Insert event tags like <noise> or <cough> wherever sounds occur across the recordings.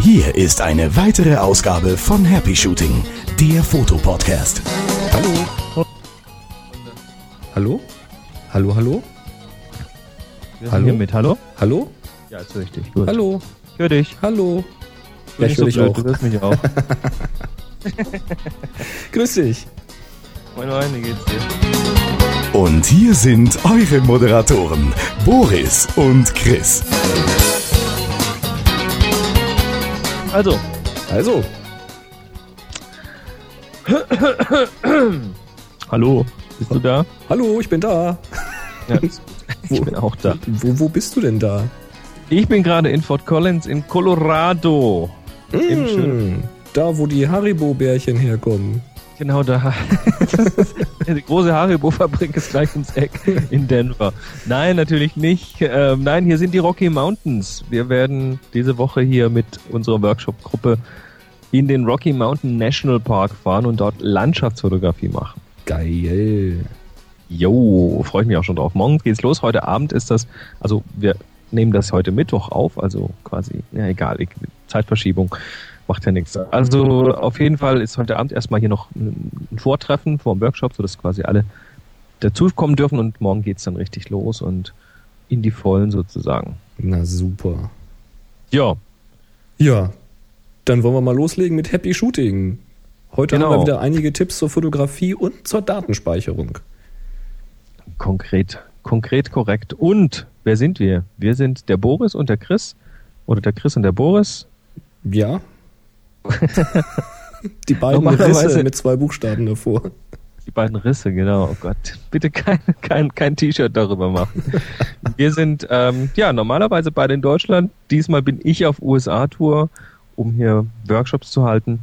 Hier ist eine weitere Ausgabe von Happy Shooting, der Fotopodcast. Hallo? Hallo? Hallo, hallo? Wir Hallo? Hier mit Hallo? Hallo? Ja, jetzt höre ich dich. Gut. Hallo? Ich höre dich. Hallo? Du Ja, ich höre so dich blöd, auch. Du hörst mich auch. <laughs> Grüß dich. moin, moin, wie geht's dir? Und hier sind eure Moderatoren, Boris und Chris. Also, Also, hallo. Bist du da? hallo, ich bin da. Ja, ich bin auch da. Wo, wo bist du denn da? Ich bin gerade in Fort Collins in Colorado. Im Mm, da, wo die Haribo-Bärchen herkommen. Genau da. <laughs> Die große Haribo-Fabrik ist gleich ums Eck in Denver. Nein, natürlich nicht. Ähm, nein, hier sind die Rocky Mountains. Wir werden diese Woche hier mit unserer Workshop-Gruppe in den Rocky Mountain National Park fahren und dort Landschaftsfotografie machen. Geil. Jo, freue ich mich auch schon drauf. Morgen geht's los. Heute Abend ist das, also wir nehmen das heute Mittwoch auf, also quasi, ja egal, Zeitverschiebung macht ja nichts. Also auf jeden Fall ist heute Abend erstmal hier noch ein Vortreffen vor dem Workshop, sodass quasi alle dazukommen dürfen und morgen geht's dann richtig los und in die Vollen sozusagen. Na super. Ja, Ja, dann wollen wir mal loslegen mit Happy Shooting. Heute Genau. haben wir wieder einige Tipps zur Fotografie und zur Datenspeicherung. konkret, konkret korrekt. Und wer sind wir? Wir sind der Boris und der Chris. Oder der Chris und der Boris. Ja. Die beiden Normalerweise- Risse mit zwei Buchstaben davor. Die beiden Risse, genau. Oh Gott, bitte kein, kein, kein T-Shirt darüber machen. Wir sind ähm, ja normalerweise beide in Deutschland. Diesmal bin ich auf USA-Tour, um hier Workshops zu halten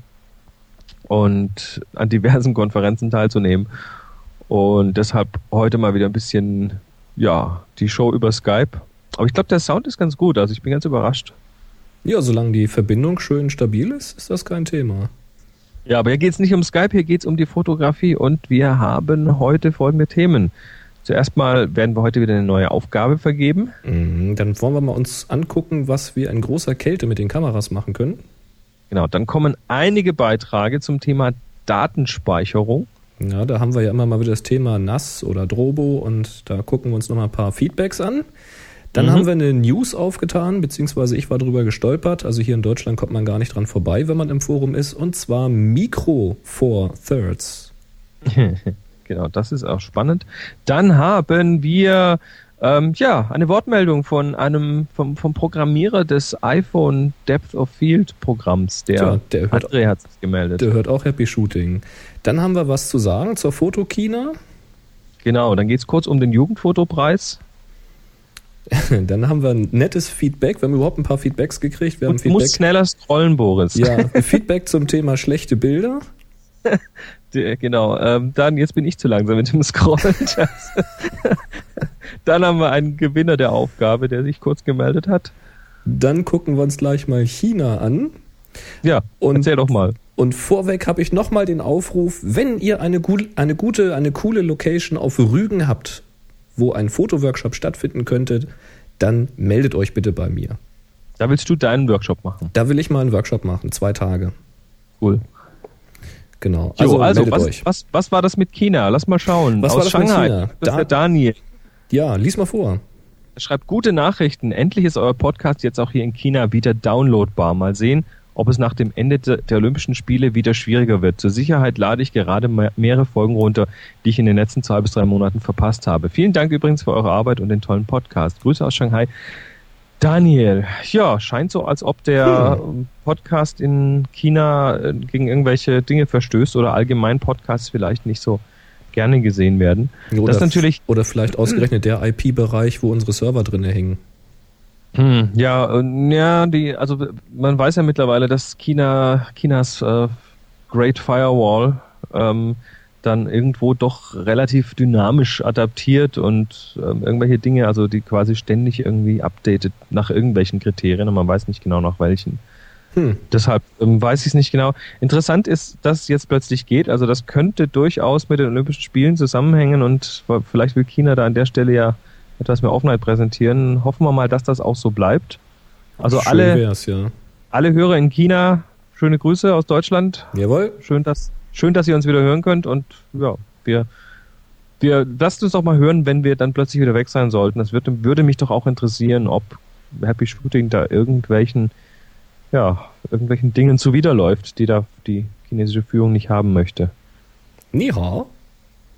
und an diversen Konferenzen teilzunehmen. Und deshalb heute mal wieder ein bisschen, ja, die Show über Skype. Aber ich glaube, der Sound ist ganz gut. Also ich bin ganz überrascht. Ja, solange die Verbindung schön stabil ist, ist das kein Thema. Ja, aber hier geht's nicht um Skype, hier geht's um die Fotografie und wir haben heute folgende Themen. Zuerst mal werden wir heute wieder eine neue Aufgabe vergeben. Mhm, Dann wollen wir mal uns angucken, was wir in großer Kälte mit den Kameras machen können. Genau, dann kommen einige Beiträge zum Thema Datenspeicherung. Ja, da haben wir ja immer mal wieder das Thema NAS oder Drobo und da gucken wir uns noch mal ein paar Feedbacks an. Dann Mhm. haben wir eine News aufgetan, beziehungsweise ich war drüber gestolpert. Also hier in Deutschland kommt man gar nicht dran vorbei, wenn man im Forum ist. Und zwar Micro Four Thirds. <laughs> genau, das ist auch spannend. Dann haben wir ähm, ja eine Wortmeldung von einem vom, vom Programmierer des iPhone Depth of Field Programms. Der, Tja, der hört- André hat sich gemeldet. Der hört auch Happy Shooting. Dann haben wir was zu sagen zur Fotokina. Genau, dann geht's kurz um den Jugendfotopreis. <laughs> Dann haben wir ein nettes Feedback. Wir haben überhaupt ein paar Feedbacks gekriegt. Wir Feedback, schneller scrollen, Boris. ja, <laughs> Feedback zum Thema schlechte Bilder. Genau, ähm, dann jetzt bin ich zu langsam mit dem Scrollen. <laughs> dann haben wir einen Gewinner der Aufgabe, der sich kurz gemeldet hat. Dann gucken wir uns gleich mal China an. Ja, Und- erzähl doch mal. Und vorweg habe ich nochmal den Aufruf, wenn ihr eine, eine gute, eine coole Location auf Rügen habt, wo ein Fotoworkshop stattfinden könnte, dann meldet euch bitte bei mir. Da willst du deinen Workshop machen. Da will ich mal einen Workshop machen, zwei Tage. Cool. Genau. Also, Also, also meldet was, euch. was, was war das mit China? Lass mal schauen. Was Aus war das mit Shanghai. China? Das Da- der Daniel. Ja, lies mal vor. Schreibt gute Nachrichten. Endlich ist euer Podcast jetzt auch hier in China wieder downloadbar. Mal sehen, ob es nach dem Ende de- der Olympischen Spiele wieder schwieriger wird. Zur Sicherheit lade ich gerade me- mehrere Folgen runter, die ich in den letzten zwei bis drei Monaten verpasst habe. Vielen Dank übrigens für eure Arbeit und den tollen Podcast. Grüße aus Shanghai. Daniel, ja, scheint so, als ob der ähm, Podcast in China äh, gegen irgendwelche Dinge verstößt oder allgemein Podcasts vielleicht nicht so gerne gesehen werden. Oder, Das natürlich- oder vielleicht <clears throat> ausgerechnet der IP-Bereich, wo unsere Server drinne hängen. Hm, ja, ja, die, also man weiß ja mittlerweile, dass China, Chinas äh, Great Firewall ähm, dann irgendwo doch relativ dynamisch adaptiert und ähm, irgendwelche Dinge, also die quasi ständig irgendwie updatet nach irgendwelchen Kriterien und man weiß nicht genau nach welchen. Hm. Deshalb ähm, weiß ich es nicht genau. Interessant ist, dass es jetzt plötzlich geht. Also das könnte durchaus mit den Olympischen Spielen zusammenhängen und vielleicht will China da an der Stelle ja etwas mehr Offenheit präsentieren. Hoffen wir mal, dass das auch so bleibt. Also Schön alle, wär's, ja. alle Hörer in China, schöne Grüße aus Deutschland. Jawohl. Schön, dass, schön, dass ihr uns wieder hören könnt und ja, wir, wir lasst uns doch mal hören, wenn wir dann plötzlich wieder weg sein sollten. Das würde, würde mich doch auch interessieren, ob Happy Shooting da irgendwelchen, ja, irgendwelchen Dingen zuwiderläuft, die da die chinesische Führung nicht haben möchte. Ni hao.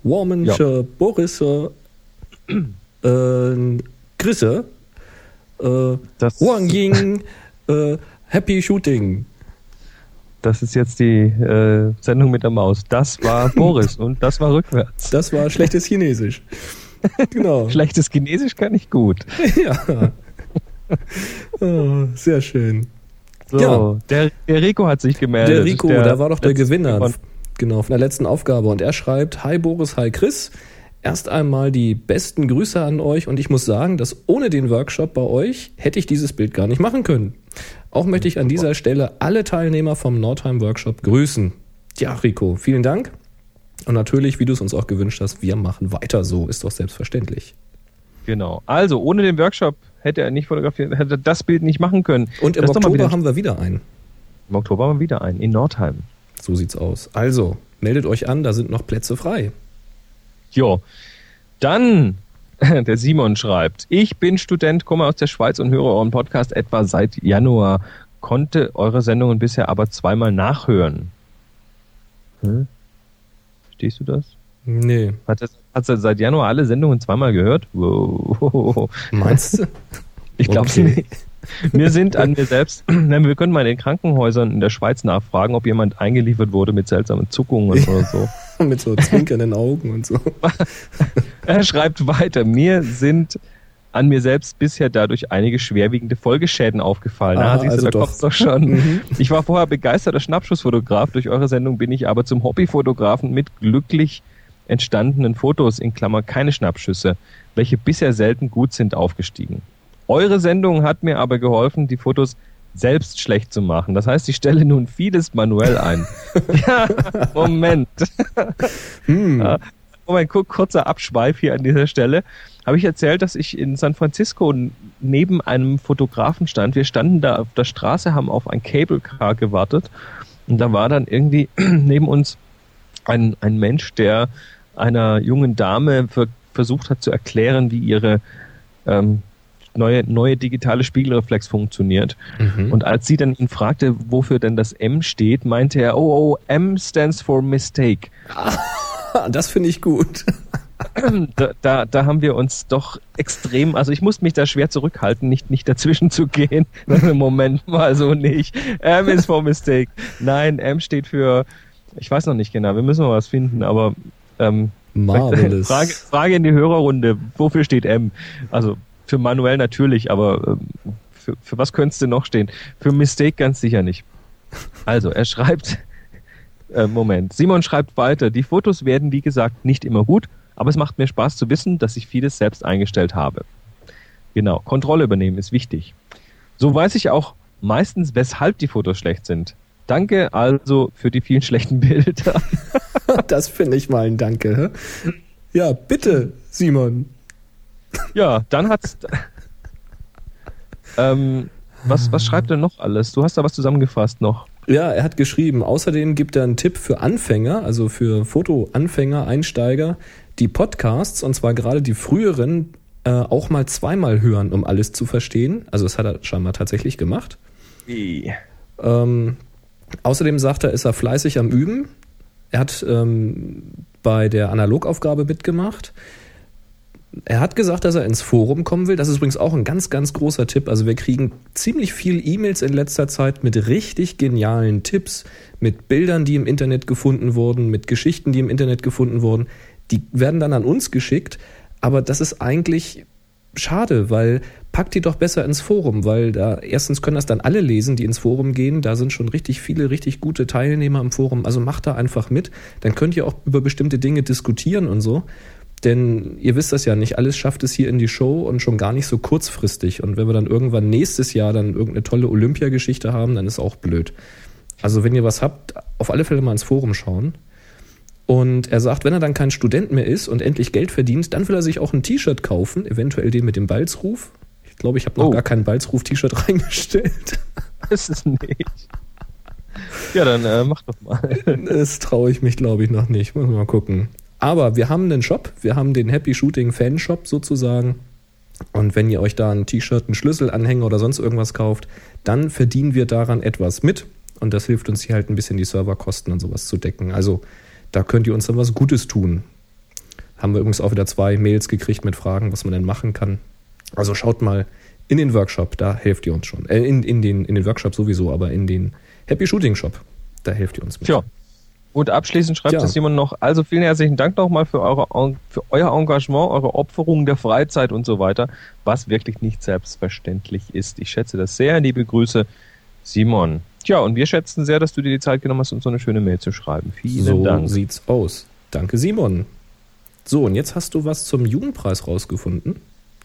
Warmensche Boris äh, Grüße. Äh, Das, Wang Ying, <laughs> äh, Happy Shooting. das ist jetzt die äh, Sendung mit der Maus. Das war <laughs> Boris und das war rückwärts. Das war schlechtes Chinesisch. <laughs> genau. Schlechtes Chinesisch kann ich gut. ja. Oh, sehr schön. So, Ja. der, der Rico hat sich gemeldet. Der Rico, da war doch der Gewinner. von- Genau, von der letzten Aufgabe. Und er schreibt, Hi Boris, hi Chris. Erst einmal die besten Grüße an euch und ich muss sagen, dass ohne den Workshop bei euch hätte ich dieses Bild gar nicht machen können. Auch möchte ich an dieser Stelle alle Teilnehmer vom Nordheim Workshop grüßen. Ja, Rico, vielen Dank. Und natürlich, wie du es uns auch gewünscht hast, wir machen weiter so, ist doch selbstverständlich. Genau. Also, ohne den Workshop hätte er nicht fotografiert, hätte er das Bild nicht machen können. Und im Das Oktober haben wir wieder einen. Im Oktober haben wir wieder einen, in Nordheim. So sieht's aus. Also, meldet euch an, da sind noch Plätze frei. Jo. Dann, <laughs> der Simon schreibt, ich bin Student, komme aus der Schweiz und höre euren Podcast etwa seit Januar, konnte eure Sendungen bisher aber zweimal nachhören. Hm? Verstehst du das? Nee. Hat er, hat er seit Januar alle Sendungen zweimal gehört? Wow. Meinst du? <laughs> Ich glaube Okay. nicht. Wir sind an mir selbst, <clears throat> wir können mal in den Krankenhäusern in der Schweiz nachfragen, ob jemand eingeliefert wurde mit seltsamen Zuckungen oder so. <laughs> Mit so zwinkernden Augen und so. <laughs> Er schreibt weiter, mir sind an mir selbst bisher dadurch einige schwerwiegende Folgeschäden aufgefallen. Ah, Ah, siehst also du, da doch. kommt's doch schon. <laughs> Ich war vorher begeisterter Schnappschussfotograf. Durch eure Sendung bin ich aber zum Hobbyfotografen mit glücklich entstandenen Fotos, in Klammer keine Schnappschüsse, welche bisher selten gut sind, aufgestiegen. Eure Sendung hat mir aber geholfen, die Fotos selbst schlecht zu machen. Das heißt, ich stelle nun vieles manuell ein. <laughs> ja, Moment. <laughs> Hm. Moment, kur- kurzer Abschweif hier an dieser Stelle. Habe ich erzählt, dass ich in San Francisco neben einem Fotografen stand. Wir standen da auf der Straße, haben auf ein Cable Car gewartet. Und da war dann irgendwie <clears throat> neben uns ein, ein Mensch, der einer jungen Dame ver versucht hat zu erklären, wie ihre ähm, neue, neue digitale Spiegelreflex funktioniert. Mhm. Und als sie dann ihn fragte, wofür denn das M steht, meinte er, oh, oh, M stands for mistake. <laughs> das finde ich gut. <clears throat> da, da, da haben wir uns doch extrem, also ich musste mich da schwer zurückhalten, nicht, nicht dazwischen zu gehen. <laughs> Moment mal so nicht. M is for mistake. Nein, M steht für, ich weiß noch nicht genau, wir müssen mal was finden, aber ähm, Marvelous. <laughs> Frage, Frage in die Hörerrunde, wofür steht M? Also für manuell natürlich, aber ähm, für, für was könnte es denn noch stehen? Für Mistake ganz sicher nicht. Also, er schreibt, äh, Moment, Simon schreibt weiter, die Fotos werden wie gesagt nicht immer gut, aber es macht mir Spaß zu wissen, dass ich vieles selbst eingestellt habe. Genau, Kontrolle übernehmen ist wichtig. So weiß ich auch meistens, weshalb die Fotos schlecht sind. Danke also für die vielen schlechten <laughs> Bilder. Das finde ich mal ein Danke. Ja, bitte, Simon. Ja, dann hat's. ähm, was, was schreibt er noch alles? Du hast da was zusammengefasst noch. Ja, er hat geschrieben, außerdem gibt er einen Tipp für Anfänger, also für Fotoanfänger, Einsteiger, die Podcasts, und zwar gerade die früheren, äh, auch mal zweimal hören, um alles zu verstehen. Also das hat er scheinbar tatsächlich gemacht. Wie? Ähm, außerdem sagt er, ist er fleißig am Üben. Er hat ähm, bei der Analogaufgabe mitgemacht. Er hat gesagt, dass er ins Forum kommen will. Das ist übrigens auch ein ganz, ganz großer Tipp. Also wir kriegen ziemlich viel E-Mails in letzter Zeit mit richtig genialen Tipps, mit Bildern, die im Internet gefunden wurden, mit Geschichten, die im Internet gefunden wurden. Die werden dann an uns geschickt. Aber das ist eigentlich schade, weil packt die doch besser ins Forum, weil da erstens können das dann alle lesen, die ins Forum gehen. Da sind schon richtig viele, richtig gute Teilnehmer im Forum. Also macht da einfach mit. Dann könnt ihr auch über bestimmte Dinge diskutieren und so. Denn ihr wisst das ja nicht, alles schafft es hier in die Show und schon gar nicht so kurzfristig. Und wenn wir dann irgendwann nächstes Jahr dann irgendeine tolle Olympiageschichte haben, dann ist auch blöd. Also wenn ihr was habt, auf alle Fälle mal ins Forum schauen. Und er sagt, wenn er dann kein Student mehr ist und endlich Geld verdient, dann will er sich auch ein T-Shirt kaufen, eventuell den mit dem Balzruf. Ich glaube, ich habe noch Oh. gar kein Balzruf-T-Shirt <laughs> reingestellt. Das ist nicht. Ja, dann äh, mach doch mal. Das traue ich mich, glaube ich, noch nicht. Muss mal gucken. Aber wir haben einen Shop. Wir haben den Happy Shooting Fan Shop sozusagen. Und wenn ihr euch da ein T-Shirt, einen Schlüsselanhänger oder sonst irgendwas kauft, dann verdienen wir daran etwas mit. Und das hilft uns hier halt ein bisschen die Serverkosten und sowas zu decken. Also da könnt ihr uns dann was Gutes tun. Haben wir übrigens auch wieder zwei Mails gekriegt mit Fragen, was man denn machen kann. Also schaut mal in den Workshop, da helft ihr uns schon. Äh, in, in, den, in den Workshop sowieso, aber in den Happy Shooting Shop, da helft ihr uns mit. Tja. Und abschließend schreibt es jemand noch, also vielen herzlichen Dank nochmal für, eure, für euer Engagement, eure Opferung der Freizeit und so weiter, was wirklich nicht selbstverständlich ist. Ich schätze das sehr. Liebe Grüße, Simon. Tja, und wir schätzen sehr, dass du dir die Zeit genommen hast, uns so eine schöne Mail zu schreiben. Vielen so Dank. sieht's aus. Danke, Simon. So, und jetzt hast du was zum Jugendpreis rausgefunden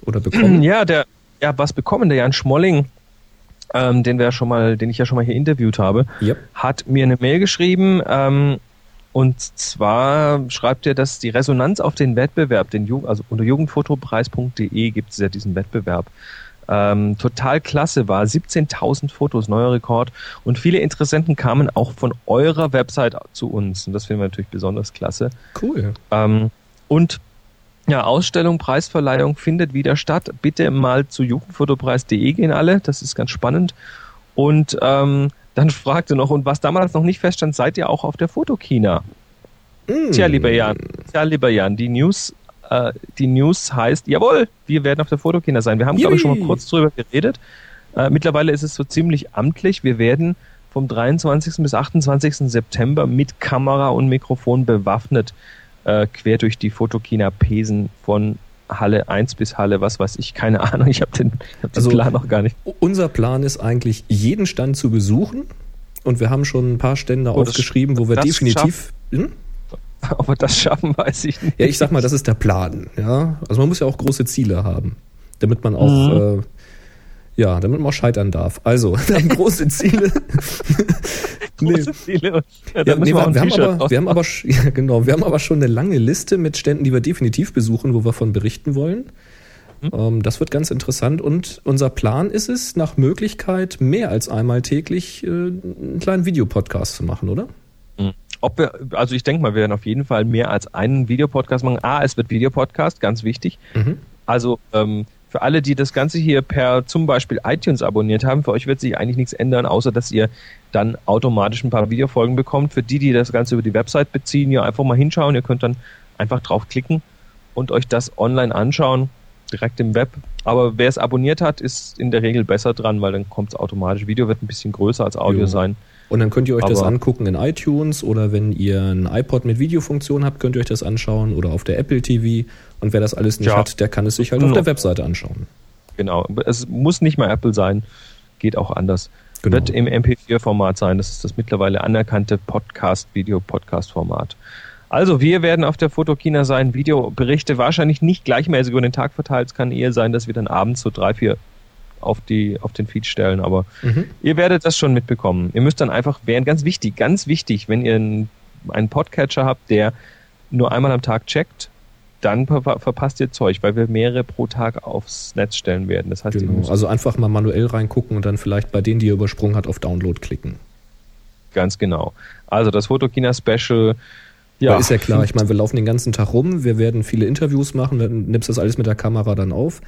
oder bekommen. <clears throat> Ja, der, ja, was bekommen? Der Jan Schmolling, ähm, den wir ja schon mal, den ich ja schon mal hier interviewt habe, Ja. hat mir eine Mail geschrieben. Ähm, und zwar schreibt er, dass die Resonanz auf den Wettbewerb, den Ju also unter jugendfotopreis.de gibt es ja diesen Wettbewerb, ähm, total klasse war. 17.000 Fotos, neuer Rekord. Und viele Interessenten kamen auch von eurer Website zu uns. Und das finden wir natürlich besonders klasse. Cool. Ähm, und ja, Ausstellung, Preisverleihung findet wieder statt. Bitte mal zu jugendfotopreis.de gehen alle, das ist ganz spannend. Und ähm, dann <laughs> fragte noch, und was damals noch nicht feststand, seid ihr auch auf der Fotokina? Mm. Tja, lieber Jan, tja, lieber Jan, die News, äh, die News heißt, jawohl, wir werden auf der Fotokina sein. Wir haben, glaube ich, schon mal kurz drüber geredet. Äh, mittlerweile ist es so ziemlich amtlich. Wir werden vom 23. bis 28. September mit Kamera und Mikrofon bewaffnet äh, quer durch die Fotokina pesen von Halle 1 bis Halle, was weiß ich, keine Ahnung, ich habe den, hab den Also- Plan noch gar nicht. Unser Plan ist eigentlich, jeden Stand zu besuchen. Und wir haben schon ein paar Stände Oh, das- aufgeschrieben, wo wir das definitiv. Hm? Ob wir das schaffen, weiß ich nicht. Ja, ich sag mal, das ist der Plan. Ja? Also man muss ja auch große Ziele haben, damit man auch, Mhm. äh, ja, damit man auch scheitern darf. Also, <laughs> wir haben große Ziele. <laughs> Nee. Große Ziele. Ja, Ja, nee, wir haben aber, draus wir haben aber, sch- <laughs> ja, genau, wir haben aber schon eine lange Liste mit Ständen, die wir definitiv besuchen, wo wir von berichten wollen. Hm? Ähm, das wird ganz interessant und unser Plan ist es, nach Möglichkeit mehr als einmal täglich äh, einen kleinen Videopodcast zu machen, oder? Ob wir, also ich denke mal, wir werden auf jeden Fall mehr als einen Videopodcast machen. A, es wird Videopodcast, ganz wichtig. Mhm. Also ähm, für alle, die das Ganze hier per zum Beispiel iTunes abonniert haben, für euch wird sich eigentlich nichts ändern, außer dass ihr dann automatisch ein paar Videofolgen bekommt. Für die, die das Ganze über die Website beziehen, ja einfach mal hinschauen. Ihr könnt dann einfach draufklicken und euch das online anschauen, direkt im Web. Aber wer es abonniert hat, ist in der Regel besser dran, weil dann kommt es automatisch. Video wird ein bisschen größer als Audio Jo. sein. Und dann könnt ihr euch das Aber- angucken in iTunes oder wenn ihr ein iPod mit Videofunktion habt, könnt ihr euch das anschauen oder auf der Apple TV. Und wer das alles nicht Ja. hat, der kann es sich halt auf Noch. der Webseite anschauen. Genau. Es muss nicht mal Apple sein, geht auch anders. Genau. Wird im MP4-Format sein. Das ist das mittlerweile anerkannte Podcast-Video-Podcast-Format. Also, wir werden auf der Fotokina sein, Videoberichte wahrscheinlich nicht gleichmäßig über den Tag verteilt. Es kann eher sein, dass wir dann abends so drei, vier auf, die, auf den Feed stellen, aber Mhm. ihr werdet das schon mitbekommen. Ihr müsst dann einfach, wären ganz wichtig, ganz wichtig, wenn ihr einen Podcatcher habt, der nur einmal am Tag checkt, dann ver verpasst ihr Zeug, weil wir mehrere pro Tag aufs Netz stellen werden. Das heißt, Genau. Also einfach mal manuell reingucken und dann vielleicht bei denen, die ihr übersprungen hat, auf Download klicken. Ganz genau. Also das Fotokina-Special. Ja, ist ja klar. Ich meine, wir laufen den ganzen Tag rum, wir werden viele Interviews machen, dann nimmst das alles mit der Kamera dann auf.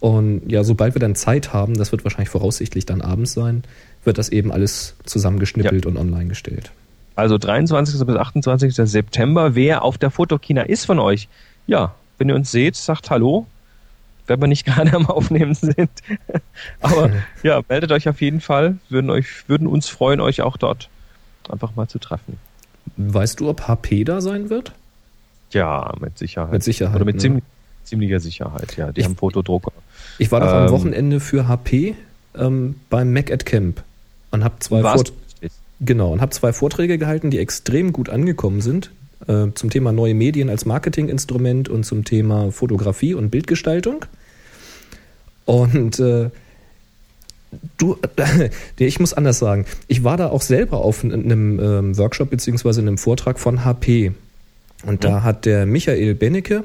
Und ja, sobald wir dann Zeit haben, das wird wahrscheinlich voraussichtlich dann abends sein, wird das eben alles zusammengeschnippelt und online gestellt. Also 23. bis 28. September. Wer auf der Fotokina ist von euch, ja, wenn ihr uns seht, sagt Hallo. Wenn wir nicht <laughs> gerade am Aufnehmen sind. <laughs> Aber <laughs> ja, meldet euch auf jeden Fall. Würden, euch, würden uns freuen, euch auch dort einfach mal zu treffen. Weißt du, ob HP da sein wird? Ja, mit Sicherheit. Mit Sicherheit, Oder mit ne? ziemlich, ziemlicher Sicherheit, ja. Die Ich- haben Fotodrucker. Ich war doch am Ähm. Wochenende für HP ähm, beim Mac at Camp und habe zwei, Warst Vort du richtig? genau, und hab zwei Vorträge gehalten, die extrem gut angekommen sind. Äh, zum Thema neue Medien als Marketinginstrument und zum Thema Fotografie und Bildgestaltung. Und äh, du, <laughs> ich muss anders sagen, ich war da auch selber auf einem ähm, Workshop beziehungsweise einem Vortrag von HP. Und da hat der Michael Benecke,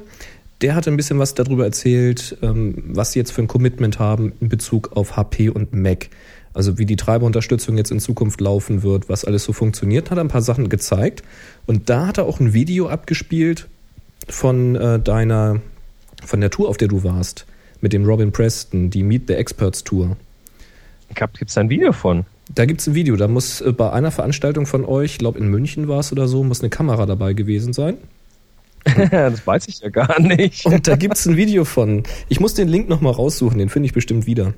der hat ein bisschen was darüber erzählt, ähm, was sie jetzt für ein Commitment haben in Bezug auf HP und Mac. Also wie die Treiberunterstützung jetzt in Zukunft laufen wird, was alles so funktioniert, hat er ein paar Sachen gezeigt. Und da hat er auch ein Video abgespielt von äh, deiner, von der Tour, auf der du warst, mit dem Robin Preston, die Meet the Experts Tour. Gibt es da ein Video von? Da gibt es ein Video. Da muss äh, bei einer Veranstaltung von euch, ich glaube in München war es oder so, muss eine Kamera dabei gewesen sein. <laughs> das weiß ich ja gar nicht. Und da gibt es ein Video von. Ich muss den Link nochmal raussuchen, den finde ich bestimmt wieder.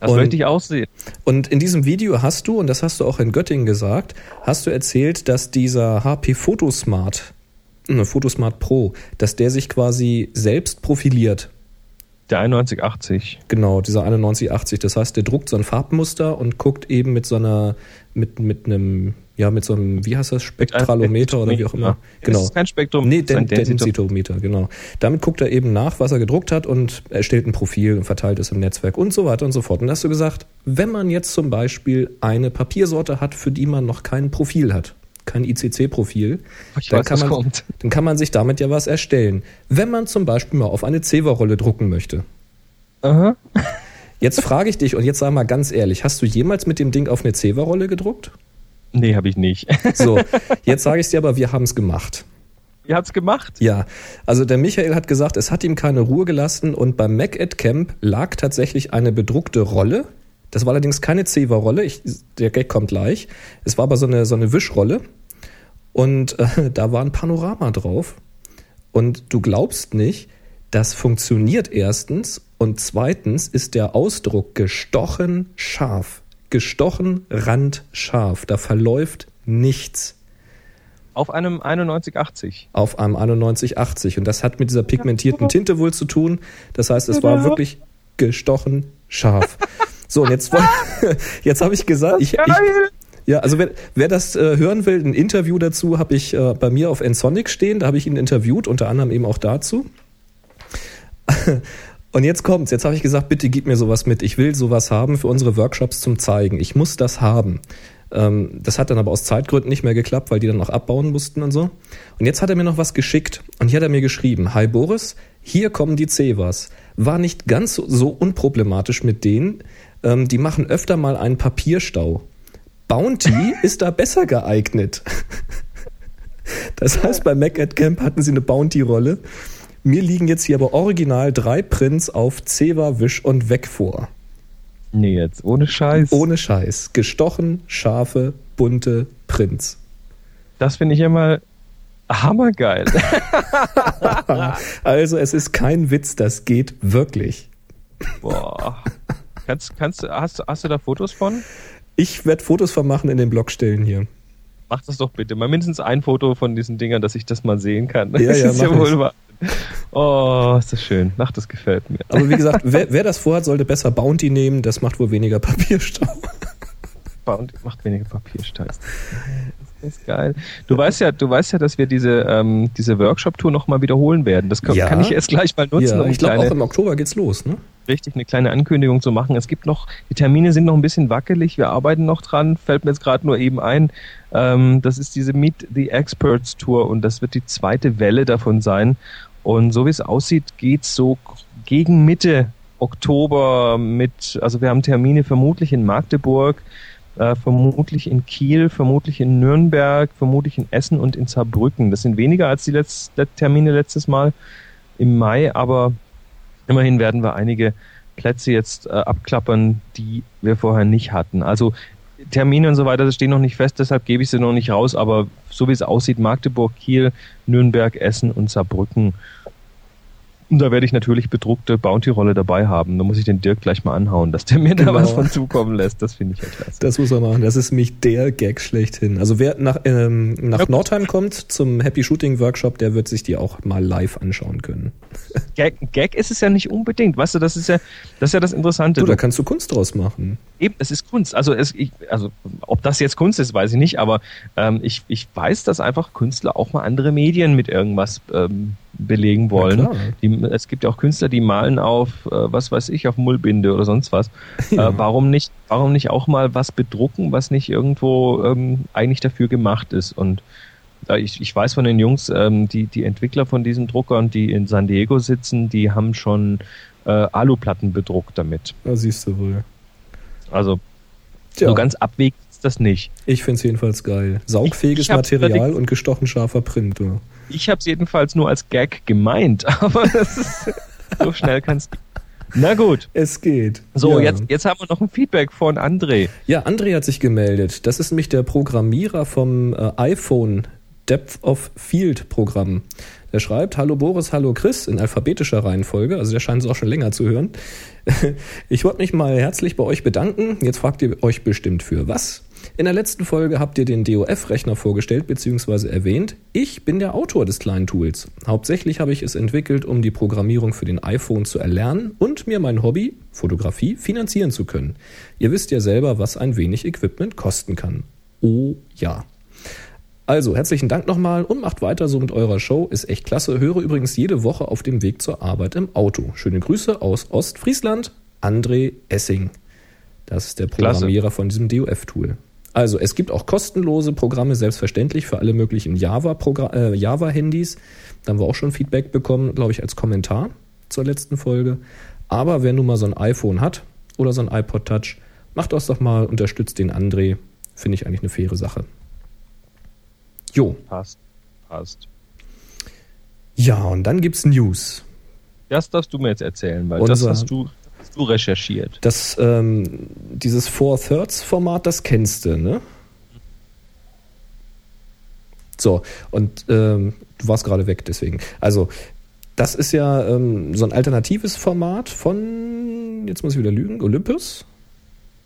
Das und, möchte ich auch sehen. Und in diesem Video hast du, und das hast du auch in Göttingen gesagt, hast du erzählt, dass dieser HP Photosmart, ne, Photosmart Pro, dass der sich quasi selbst profiliert. Der 9180. Genau, dieser 9180. Das heißt, der druckt so ein Farbmuster und guckt eben mit so einer, mit, mit einem, ja, mit so einem, wie heißt das, Spektralometer oder wie auch immer. Genau. Das ist kein Spektrum. Nee, den, Densitometer, genau. Damit guckt er eben nach, was er gedruckt hat und erstellt ein Profil und verteilt es im Netzwerk und so weiter und so fort. Und da hast du gesagt, wenn man jetzt zum Beispiel eine Papiersorte hat, für die man noch kein Profil hat, kein ICC-Profil, dann, dann kann man sich damit ja was erstellen. Wenn man zum Beispiel mal auf eine Ceva-Rolle drucken möchte. Aha. Jetzt frage ich dich und jetzt sag mal ganz ehrlich, hast du jemals mit dem Ding auf eine Ceva-Rolle gedruckt? Nee, habe ich nicht. <laughs> So, jetzt sage ich dir aber, wir haben es gemacht. Ihr habt es gemacht? Ja, also der Michael hat gesagt, es hat ihm keine Ruhe gelassen und beim Mac at Camp lag tatsächlich eine bedruckte Rolle. Das war allerdings keine Ceva-Rolle, der Gag kommt gleich. Es war aber so eine, so eine Wischrolle und äh, <laughs> da war ein Panorama drauf. Und du glaubst nicht, das funktioniert erstens und zweitens ist der Ausdruck gestochen scharf. Gestochen randscharf. Da verläuft nichts. Auf einem 9180. Auf einem 9180. Und das hat mit dieser pigmentierten Tinte wohl zu tun. Das heißt, es war wirklich gestochen scharf. So, und jetzt, <laughs> <laughs> jetzt habe ich gesagt, ich, ich, ja, also wer, wer das äh, hören will, ein Interview dazu habe ich äh, bei mir auf Ensonic stehen. Da habe ich ihn interviewt, unter anderem eben auch dazu. Und jetzt kommt's. Jetzt habe ich gesagt, bitte gib mir sowas mit. Ich will sowas haben für unsere Workshops zum Zeigen. Ich muss das haben. Ähm, das hat dann aber aus Zeitgründen nicht mehr geklappt, weil die dann noch abbauen mussten und so. Und jetzt hat er mir noch was geschickt. Und hier hat er mir geschrieben, Hi Boris, hier kommen die Cevas. War nicht ganz so, so unproblematisch mit denen. Ähm, die machen öfter mal einen Papierstau. Bounty <laughs> ist da besser geeignet. <laughs> Das heißt, bei Mac at Camp hatten sie eine Bounty-Rolle. Mir liegen jetzt hier aber original drei Prints auf Zewa, Wisch und Weg vor. Nee, jetzt ohne Scheiß. Ohne Scheiß. Gestochen, scharfe, bunte Prints. Das finde ich immer hammergeil. <laughs> also, es ist kein Witz, das geht wirklich. Boah. Kannst, kannst, hast, hast du da Fotos von? Ich werde Fotos von machen in den Blog stellen hier. Mach das doch bitte. Mal mindestens ein Foto von diesen Dingern, dass ich das mal sehen kann. Ja, das ja, ist ja wohl wahr. Oh, ist das schön. Ach, das gefällt mir. Aber wie gesagt, <laughs> wer, wer das vorhat, sollte besser Bounty nehmen. Das macht wohl weniger <laughs> Papierstau. Bounty macht weniger Papierstau. Das ist geil. Du weißt ja, du weißt ja, dass wir diese, ähm, diese Workshop-Tour nochmal wiederholen werden. Das kann, ja. kann ich erst gleich mal nutzen. Ja, um ich glaube auch im Oktober geht's los, ne? richtig eine kleine Ankündigung zu machen. Es gibt noch, die Termine sind noch ein bisschen wackelig, wir arbeiten noch dran, fällt mir jetzt gerade nur eben ein. Ähm, das ist diese Meet the Experts Tour und das wird die zweite Welle davon sein. Und so wie es aussieht, geht's so gegen Mitte Oktober mit, also wir haben Termine vermutlich in Magdeburg, äh, vermutlich in Kiel, vermutlich in Nürnberg, vermutlich in Essen und in Saarbrücken. Das sind weniger als die Letz Termine letztes Mal im Mai, aber Immerhin werden wir einige Plätze jetzt äh, abklappern, die wir vorher nicht hatten. Also Termine und so weiter, das stehen noch nicht fest, deshalb gebe ich sie noch nicht raus, aber so wie es aussieht, Magdeburg, Kiel, Nürnberg, Essen und Saarbrücken und da werde ich natürlich bedruckte Bounty-Rolle dabei haben. Da muss ich den Dirk gleich mal anhauen, dass der mir genau. da was von zukommen lässt. Das finde ich ja klasse. Das muss er machen. Das ist nämlich der Gag schlechthin. Also wer nach, ähm, nach ja. Nordheim kommt zum Happy Shooting Workshop, der wird sich die auch mal live anschauen können. <laughs> Gag, Gag ist es ja nicht unbedingt. Weißt du, das ist ja das, ist ja das Interessante. Du, da kannst du Kunst draus machen. Eben, es ist Kunst. Also, es, ich, also ob das jetzt Kunst ist, weiß ich nicht, aber ähm, ich, ich weiß, dass einfach Künstler auch mal andere Medien mit irgendwas ähm, belegen wollen. Die, es gibt ja auch Künstler, die malen auf, äh, was weiß ich, auf Mullbinde oder sonst was. Ja. Äh, warum nicht, warum nicht auch mal was bedrucken, was nicht irgendwo ähm, eigentlich dafür gemacht ist? Und ich, ich weiß von den Jungs, ähm, die, die Entwickler von diesen Druckern, die in San Diego sitzen, die haben schon äh, Aluplatten bedruckt damit. Da siehst du wohl. Also Tja. so ganz abwegig ist das nicht. Ich finde es jedenfalls geil. Saugfähiges ich, ich Material und gestochen scharfer Print. Ja. Ich habe es jedenfalls nur als Gag gemeint, <laughs> aber das ist, so schnell kannst du. Na gut. Es geht. So, ja. jetzt, jetzt haben wir noch ein Feedback von André. Ja, André hat sich gemeldet. Das ist nämlich der Programmierer vom äh, iPhone Depth of Field Programm. Der schreibt, hallo Boris, hallo Chris, in alphabetischer Reihenfolge, also der scheint es auch schon länger zu hören. <laughs> Ich wollte mich mal herzlich bei euch bedanken. Jetzt fragt ihr euch bestimmt für was. In der letzten Folge habt ihr den DOF-Rechner vorgestellt bzw. erwähnt. Ich bin der Autor des kleinen Tools. Hauptsächlich habe ich es entwickelt, um die Programmierung für den iPhone zu erlernen und mir mein Hobby, Fotografie, finanzieren zu können. Ihr wisst ja selber, was ein wenig Equipment kosten kann. Oh ja. Also, herzlichen Dank nochmal und macht weiter so mit eurer Show. Ist echt klasse. Höre übrigens jede Woche auf dem Weg zur Arbeit im Auto. Schöne Grüße aus Ostfriesland, André Essing. Das ist der Programmierer klasse. von diesem DOF-Tool. Also, es gibt auch kostenlose Programme, selbstverständlich, für alle möglichen äh, Java-Handys. Äh, Java da haben wir auch schon Feedback bekommen, glaube ich, als Kommentar zur letzten Folge. Aber wer nun mal so ein iPhone hat oder so ein iPod Touch, macht das doch mal, unterstützt den André. Finde ich eigentlich eine faire Sache. Jo. Passt. Passt. Ja, und dann gibt's News. Das darfst du mir jetzt erzählen, weil Unser, das hast du, hast du recherchiert. Das, ähm, dieses Four Thirds Format, das kennst du, ne? So, und ähm, du warst gerade weg, deswegen. Also, das ist ja ähm, so ein alternatives Format von, jetzt muss ich wieder lügen, Olympus.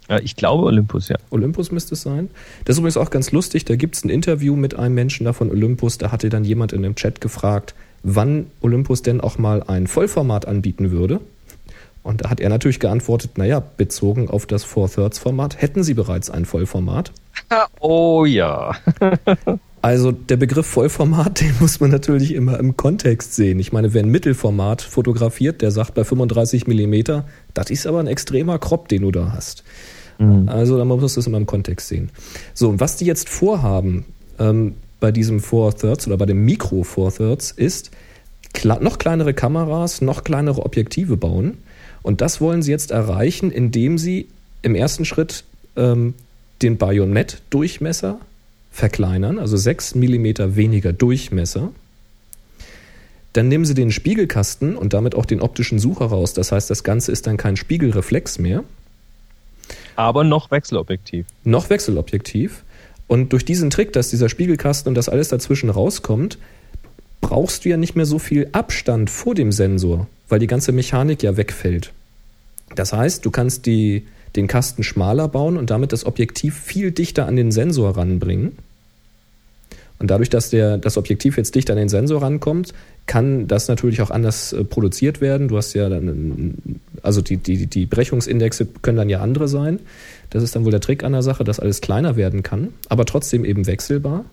Ja, ich glaube Olympus, ja. Olympus müsste es sein. Das ist übrigens auch ganz lustig. Da gibt es ein Interview mit einem Menschen da von Olympus. Da hatte dann jemand in dem Chat gefragt, wann Olympus denn auch mal ein Vollformat anbieten würde. Und da hat er natürlich geantwortet, naja, bezogen auf das Four-Thirds-Format hätten sie bereits ein Vollformat. <laughs> Oh ja. <laughs> also der Begriff Vollformat, <laughs> den muss man natürlich immer im Kontext sehen. Ich meine, wer ein Mittelformat fotografiert, der sagt bei 35 Millimeter, das ist aber ein extremer Crop, den du da hast. Mhm. Also da muss man das immer im Kontext sehen. So, und was die jetzt vorhaben ähm, bei diesem Four Thirds oder bei dem Mikro Four Thirds ist, noch kleinere Kameras, noch kleinere Objektive bauen. Und das wollen sie jetzt erreichen, indem sie im ersten Schritt ähm, den Bajonett-Durchmesser verkleinern, also 6 mm weniger Durchmesser. Dann nehmen Sie den Spiegelkasten und damit auch den optischen Sucher raus. Das heißt, das Ganze ist dann kein Spiegelreflex mehr, aber noch Wechselobjektiv. Noch Wechselobjektiv. Und durch diesen Trick, dass dieser Spiegelkasten und das alles dazwischen rauskommt, brauchst du ja nicht mehr so viel Abstand vor dem Sensor, weil die ganze Mechanik ja wegfällt. Das heißt, du kannst die, den Kasten schmaler bauen und damit das Objektiv viel dichter an den Sensor ranbringen. Und dadurch, dass der, das Objektiv jetzt dicht an den Sensor rankommt, kann das natürlich auch anders äh, produziert werden. Du hast ja dann, also die, die, die Brechungsindexe können dann ja andere sein. Das ist dann wohl der Trick an der Sache, dass alles kleiner werden kann, aber trotzdem eben wechselbar.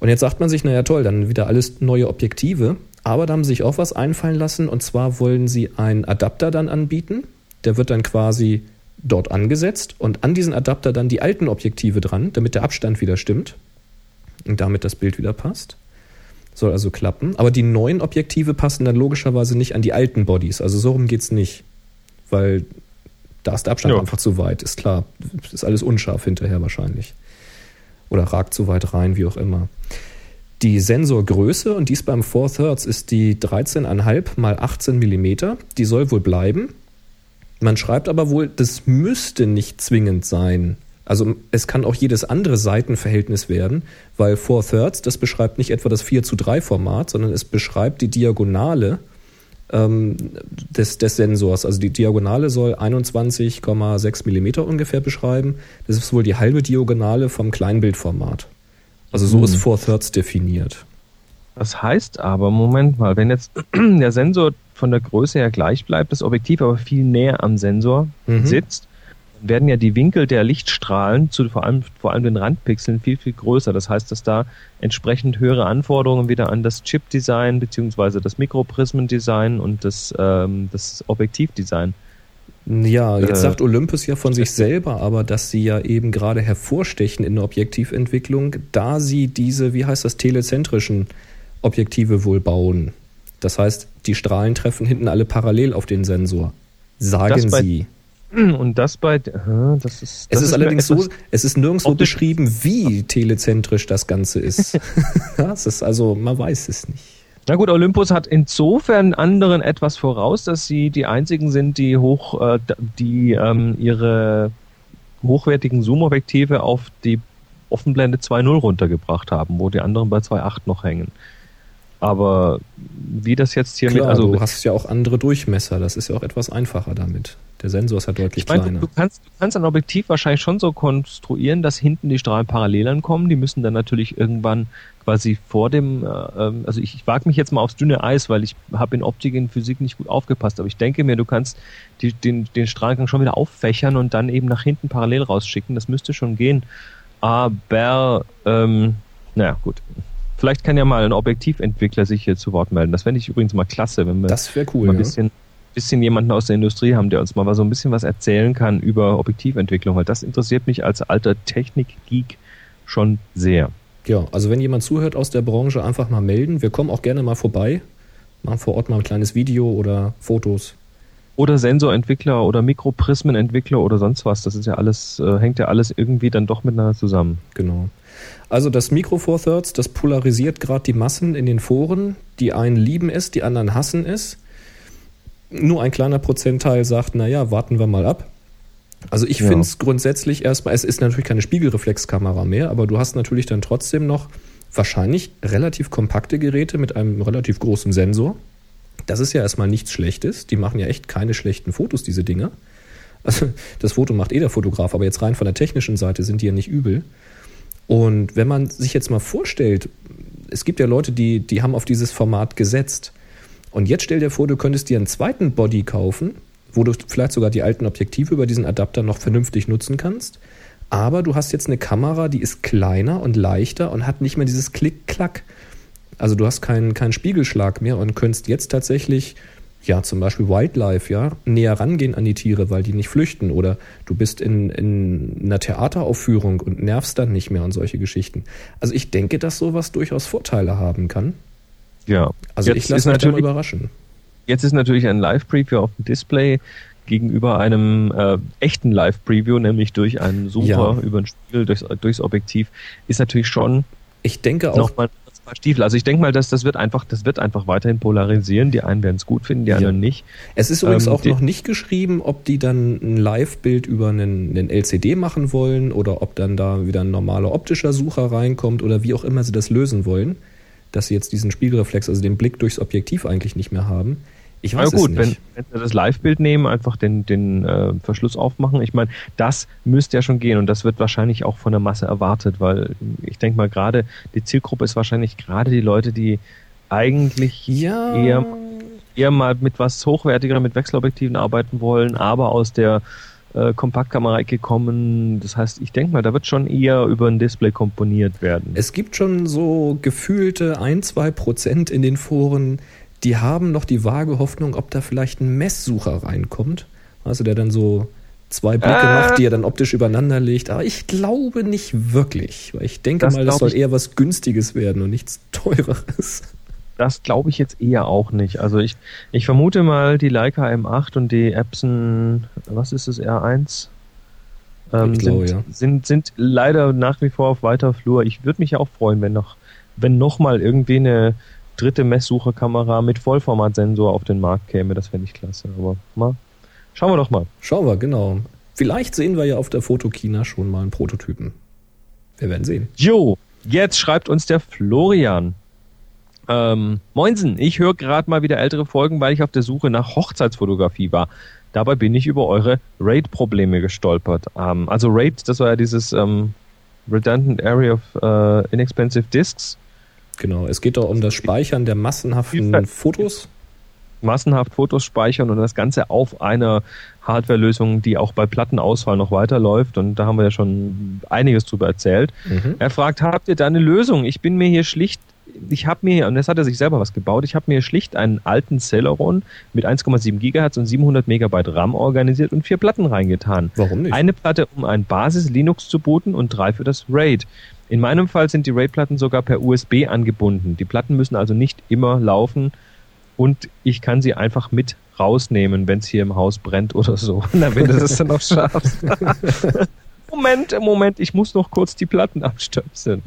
Und jetzt sagt man sich, naja toll, dann wieder alles neue Objektive. Aber da haben sie sich auch was einfallen lassen und zwar wollen sie einen Adapter dann anbieten. Der wird dann quasi dort angesetzt und an diesen Adapter dann die alten Objektive dran, damit der Abstand wieder stimmt und damit das Bild wieder passt. Soll also klappen. Aber die neuen Objektive passen dann logischerweise nicht an die alten Bodies. Also so rum geht es nicht. Weil da ist der Abstand ja. einfach zu weit, ist klar. Ist alles unscharf hinterher wahrscheinlich. Oder ragt zu weit rein, wie auch immer. Die Sensorgröße, und dies beim 4 Thirds, ist die 13,5 mal 18 mm. Die soll wohl bleiben. Man schreibt aber wohl, das müsste nicht zwingend sein. Also es kann auch jedes andere Seitenverhältnis werden, weil Four Thirds, das beschreibt nicht etwa das 4 zu 3 Format, sondern es beschreibt die Diagonale ähm, des, des Sensors. Also die Diagonale soll 21,6 Millimeter ungefähr beschreiben. Das ist wohl die halbe Diagonale vom Kleinbildformat. Also so hm. ist Four Thirds definiert. Das heißt aber, Moment mal, wenn jetzt <clears throat> der Sensor von der Größe her gleich bleibt, das Objektiv aber viel näher am Sensor mhm. sitzt, werden ja die Winkel der Lichtstrahlen zu vor allem, vor allem den Randpixeln viel, viel größer. Das heißt, dass da entsprechend höhere Anforderungen wieder an das Chip-Design beziehungsweise das Mikroprismendesign und das, ähm, das Objektivdesign Ja, jetzt äh, sagt Olympus ja von sich <laughs> selber, aber dass sie ja eben gerade hervorstechen in der Objektiventwicklung, da sie diese, wie heißt das, telezentrischen Objektive wohl bauen. Das heißt, die Strahlen treffen hinten alle parallel auf den Sensor. Sagen bei, sie. <clears throat> Und das bei. Das ist, das es ist, ist allerdings so, es ist nirgendwo beschrieben, wie telezentrisch das Ganze ist. <laughs> <laughs> das ist also, man weiß es nicht. Na gut, Olympus hat insofern anderen etwas voraus, dass sie die einzigen sind, die hoch, äh, die ähm, ihre hochwertigen Zoom-Objektive auf die Offenblende 2.0 runtergebracht haben, wo die anderen bei 2.8 noch hängen. Aber wie das jetzt hier Klar, mit. Also, du hast ja auch andere Durchmesser, das ist ja auch etwas einfacher damit. Der Sensor ist ja deutlich ich mein, kleiner. Du kannst, du kannst ein Objektiv wahrscheinlich schon so konstruieren, dass hinten die Strahlen parallel ankommen. Die müssen dann natürlich irgendwann quasi vor dem, äh, ähm, also ich, ich wage mich jetzt mal aufs dünne Eis, weil ich habe in Optik und Physik nicht gut aufgepasst, aber ich denke mir, du kannst die, den, den Strahlgang schon wieder auffächern und dann eben nach hinten parallel rausschicken. Das müsste schon gehen. Aber, ähm, naja, gut. Vielleicht kann ja mal ein Objektiventwickler sich hier zu Wort melden. Das fände ich übrigens mal klasse, wenn wir das cool, mal ein bisschen, ja. Bisschen jemanden aus der Industrie haben, der uns mal so ein bisschen was erzählen kann über Objektiventwicklung, weil das interessiert mich als alter Technik-Geek schon sehr. Ja, also wenn jemand zuhört aus der Branche, einfach mal melden. Wir kommen auch gerne mal vorbei, machen vor Ort mal ein kleines Video oder Fotos. Oder Sensorentwickler oder Mikroprismenentwickler oder sonst was. Das ist ja alles, äh, hängt ja alles irgendwie dann doch miteinander zusammen. Genau. Also das Micro Four Thirds, das polarisiert gerade die Massen in den Foren. Die einen lieben es, die anderen hassen es. Nur ein kleiner Prozentteil sagt, naja, warten wir mal ab. Also ich ja. finde es grundsätzlich erstmal, es ist natürlich keine Spiegelreflexkamera mehr, aber du hast natürlich dann trotzdem noch wahrscheinlich relativ kompakte Geräte mit einem relativ großen Sensor. Das ist ja erstmal nichts Schlechtes. Die machen ja echt keine schlechten Fotos, diese Dinger. Also das Foto macht eh der Fotograf, aber jetzt rein von der technischen Seite sind die ja nicht übel. Und wenn man sich jetzt mal vorstellt, es gibt ja Leute, die, die haben auf dieses Format gesetzt. Und jetzt stell dir vor, du könntest dir einen zweiten Body kaufen, wo du vielleicht sogar die alten Objektive über diesen Adapter noch vernünftig nutzen kannst. Aber du hast jetzt eine Kamera, die ist kleiner und leichter und hat nicht mehr dieses Klick-Klack. Also du hast keinen, keinen Spiegelschlag mehr und könntest jetzt tatsächlich ja, zum Beispiel Wildlife, ja, näher rangehen an die Tiere, weil die nicht flüchten. Oder du bist in, in einer Theateraufführung und nervst dann nicht mehr und solche Geschichten. Also ich denke, dass sowas durchaus Vorteile haben kann. Ja. Also jetzt ich lasse mich natürlich überraschen. Jetzt ist natürlich ein Live-Preview auf dem Display gegenüber einem äh, echten Live-Preview, nämlich durch einen Sucher ja. über ein Spiegel durchs, durchs Objektiv, ist natürlich schon ich denke auch, Stiefel. Also ich denke mal, dass das wird einfach, das wird einfach weiterhin polarisieren. Die einen werden es gut finden, die anderen nicht. Es ist übrigens ähm, auch noch nicht geschrieben, ob die dann ein Live-Bild über einen, einen LCD machen wollen oder ob dann da wieder ein normaler optischer Sucher reinkommt oder wie auch immer sie das lösen wollen, dass sie jetzt diesen Spiegelreflex, also den Blick durchs Objektiv eigentlich nicht mehr haben. Ich weiß ja, gut, es nicht. Wenn, wenn wir das Live-Bild nehmen, einfach den, den äh, Verschluss aufmachen. Ich meine, das müsste ja schon gehen und das wird wahrscheinlich auch von der Masse erwartet, weil ich denke mal gerade, die Zielgruppe ist wahrscheinlich gerade die Leute, die eigentlich ja. eher, eher mal mit was hochwertiger, mit Wechselobjektiven arbeiten wollen, aber aus der äh, Kompaktkamera-Ecke kommen. Das heißt, ich denke mal, da wird schon eher über ein Display komponiert werden. Es gibt schon so gefühlte ein, zwei Prozent in den Foren, die haben noch die vage Hoffnung, ob da vielleicht ein Messsucher reinkommt. Also der dann so zwei Blicke äh, macht, die er dann optisch übereinander legt. Aber ich glaube nicht wirklich. Weil ich denke das mal, das soll eher was Günstiges werden und nichts Teureres. Das glaube ich jetzt eher auch nicht. Also ich, ich vermute mal, die Leica M8 und die Epson, was ist es, R1? Ähm, glaube, sind, ja. sind, sind leider nach wie vor auf weiter Flur. Ich würde mich auch freuen, wenn noch, wenn noch mal irgendwie eine, dritte Messsucherkamera mit Vollformatsensor auf den Markt käme, das fände ich klasse. Aber mal, schauen wir doch mal. Schauen wir, genau. Vielleicht sehen wir ja auf der Fotokina schon mal einen Prototypen. Wir werden sehen. Jo, jetzt schreibt uns der Florian. Ähm, Moinsen, ich höre gerade mal wieder ältere Folgen, weil ich auf der Suche nach Hochzeitsfotografie war. Dabei bin ich über eure RAID-Probleme gestolpert. Ähm, also RAID, das war ja dieses ähm, Redundant Area of uh, Inexpensive Disks. Genau, es geht doch um das Speichern der massenhaften Fotos. Massenhaft Fotos speichern und das Ganze auf einer Hardware-Lösung, die auch bei Plattenauswahl noch weiterläuft. Und da haben wir ja schon einiges drüber erzählt. Mhm. Er fragt, habt ihr da eine Lösung? Ich bin mir hier schlicht ich habe mir, und das hat er sich selber was gebaut, ich habe mir schlicht einen alten Celeron mit 1,7 Gigahertz und 700 Megabyte RAM organisiert und vier Platten reingetan. Warum nicht? Eine Platte, um ein Basis-Linux zu booten und drei für das RAID. In meinem Fall sind die RAID-Platten sogar per USB angebunden. Die Platten müssen also nicht immer laufen und ich kann sie einfach mit rausnehmen, wenn es hier im Haus brennt oder so. <laughs> Na, wenn du das dann noch schaffst. <laughs> Moment, Moment, ich muss noch kurz die Platten <laughs> abstöpseln.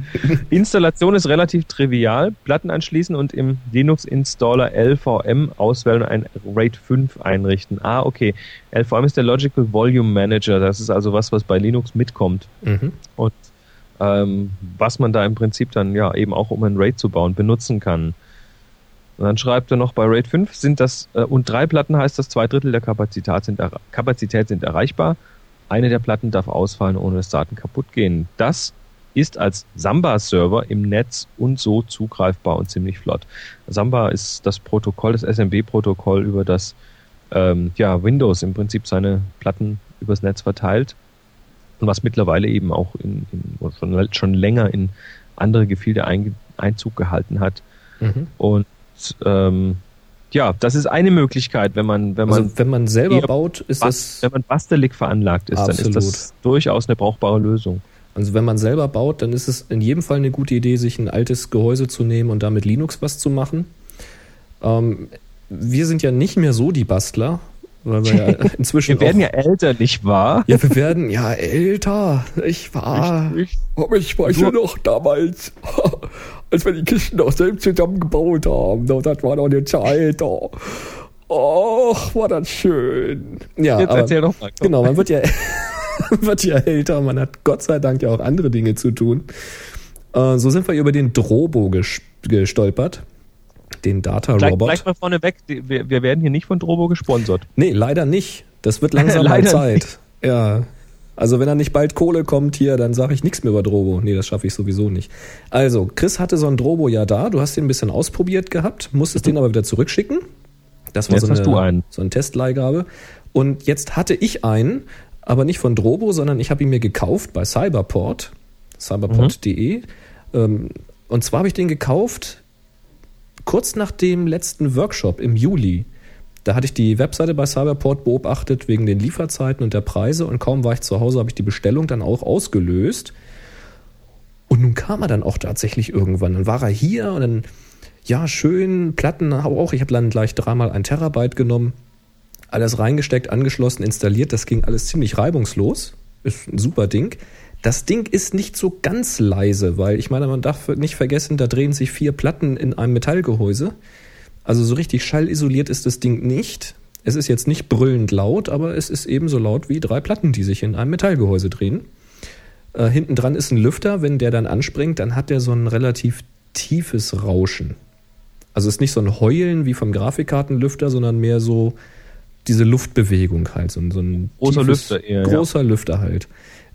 Installation ist relativ trivial. Platten anschließen und im Linux-Installer LVM auswählen und ein RAID 5 einrichten. Ah, okay. LVM ist der Logical Volume Manager. Das ist also was, was bei Linux mitkommt. Mhm. Und ähm, was man da im Prinzip dann ja eben auch, um ein RAID zu bauen, benutzen kann. Und dann schreibt er noch bei RAID 5 sind das, äh, und drei Platten heißt das, zwei Drittel der Kapazität sind, Kapazität sind erreichbar eine der Platten darf ausfallen, ohne dass Daten kaputt gehen. Das ist als Samba-Server im Netz und so zugreifbar und ziemlich flott. Samba ist das Protokoll, das SMB-Protokoll, über das ähm, ja, Windows im Prinzip seine Platten übers Netz verteilt und was mittlerweile eben auch in, in schon, schon, länger in andere Gefilde ein, Einzug gehalten hat. Mhm. Und ähm, ja, das ist eine Möglichkeit, wenn man, wenn man, also wenn man selber baut, ist das, wenn man bastelig veranlagt ist, absolut. dann ist das durchaus eine brauchbare Lösung. Also wenn man selber baut, dann ist es in jedem Fall eine gute Idee, sich ein altes Gehäuse zu nehmen und damit Linux was zu machen. Ähm, wir sind ja nicht mehr so die Bastler, <laughs> ja inzwischen. wir werden ja älter, nicht wahr? Ja, wir werden ja älter, nicht wahr? Ich, aber ich weiß ja noch damals, <laughs> als wir die Kisten auch selbst zusammengebaut haben. Das war noch eine Zeit. Oh. Och, war das schön. Ja, Jetzt aber, erzähl doch mal. Komm. Genau, man wird ja, <laughs> wird ja älter, man hat Gott sei Dank ja auch andere Dinge zu tun. Äh, so sind wir über den Drobo gestolpert den Data Robot. Gleich, mal vorne weg, wir, wir, werden hier nicht von Drobo gesponsert. Nee, leider nicht. Das wird langsam mal <laughs> Zeit. Nicht. Ja. Also wenn da nicht bald Kohle kommt hier, dann sage ich nichts mehr über Drobo. Nee, das schaffe ich sowieso nicht. Also, Chris hatte so ein Drobo ja da, du hast den ein bisschen ausprobiert gehabt, musstest mhm. den aber wieder zurückschicken. Das war jetzt so, eine, so eine Testleihgabe. Und jetzt hatte ich einen, aber nicht von Drobo, sondern ich habe ihn mir gekauft bei Cyberport, cyberport.de. Mhm. Ähm, und zwar habe ich den gekauft kurz nach dem letzten Workshop im Juli, da hatte ich die Webseite bei Cyberport beobachtet wegen den Lieferzeiten und der Preise und kaum war ich zu Hause, habe ich die Bestellung dann auch ausgelöst. Und nun kam er dann auch tatsächlich irgendwann. Dann war er hier und dann, ja, schön, Platten auch. Ich habe dann gleich dreimal ein Terabyte genommen, alles reingesteckt, angeschlossen, installiert. Das ging alles ziemlich reibungslos. Ist ein super Ding. Das Ding ist nicht so ganz leise, weil ich meine, man darf nicht vergessen, da drehen sich vier Platten in einem Metallgehäuse. Also so richtig schallisoliert ist das Ding nicht. Es ist jetzt nicht brüllend laut, aber es ist ebenso laut wie drei Platten, die sich in einem Metallgehäuse drehen. Äh, hinten dran ist ein Lüfter, wenn der dann anspringt, dann hat der so ein relativ tiefes Rauschen. Also es ist nicht so ein Heulen wie vom Grafikkartenlüfter, sondern mehr so diese Luftbewegung halt, so, so ein großer tiefes, Lüfter eher, großer ja. Lüfter halt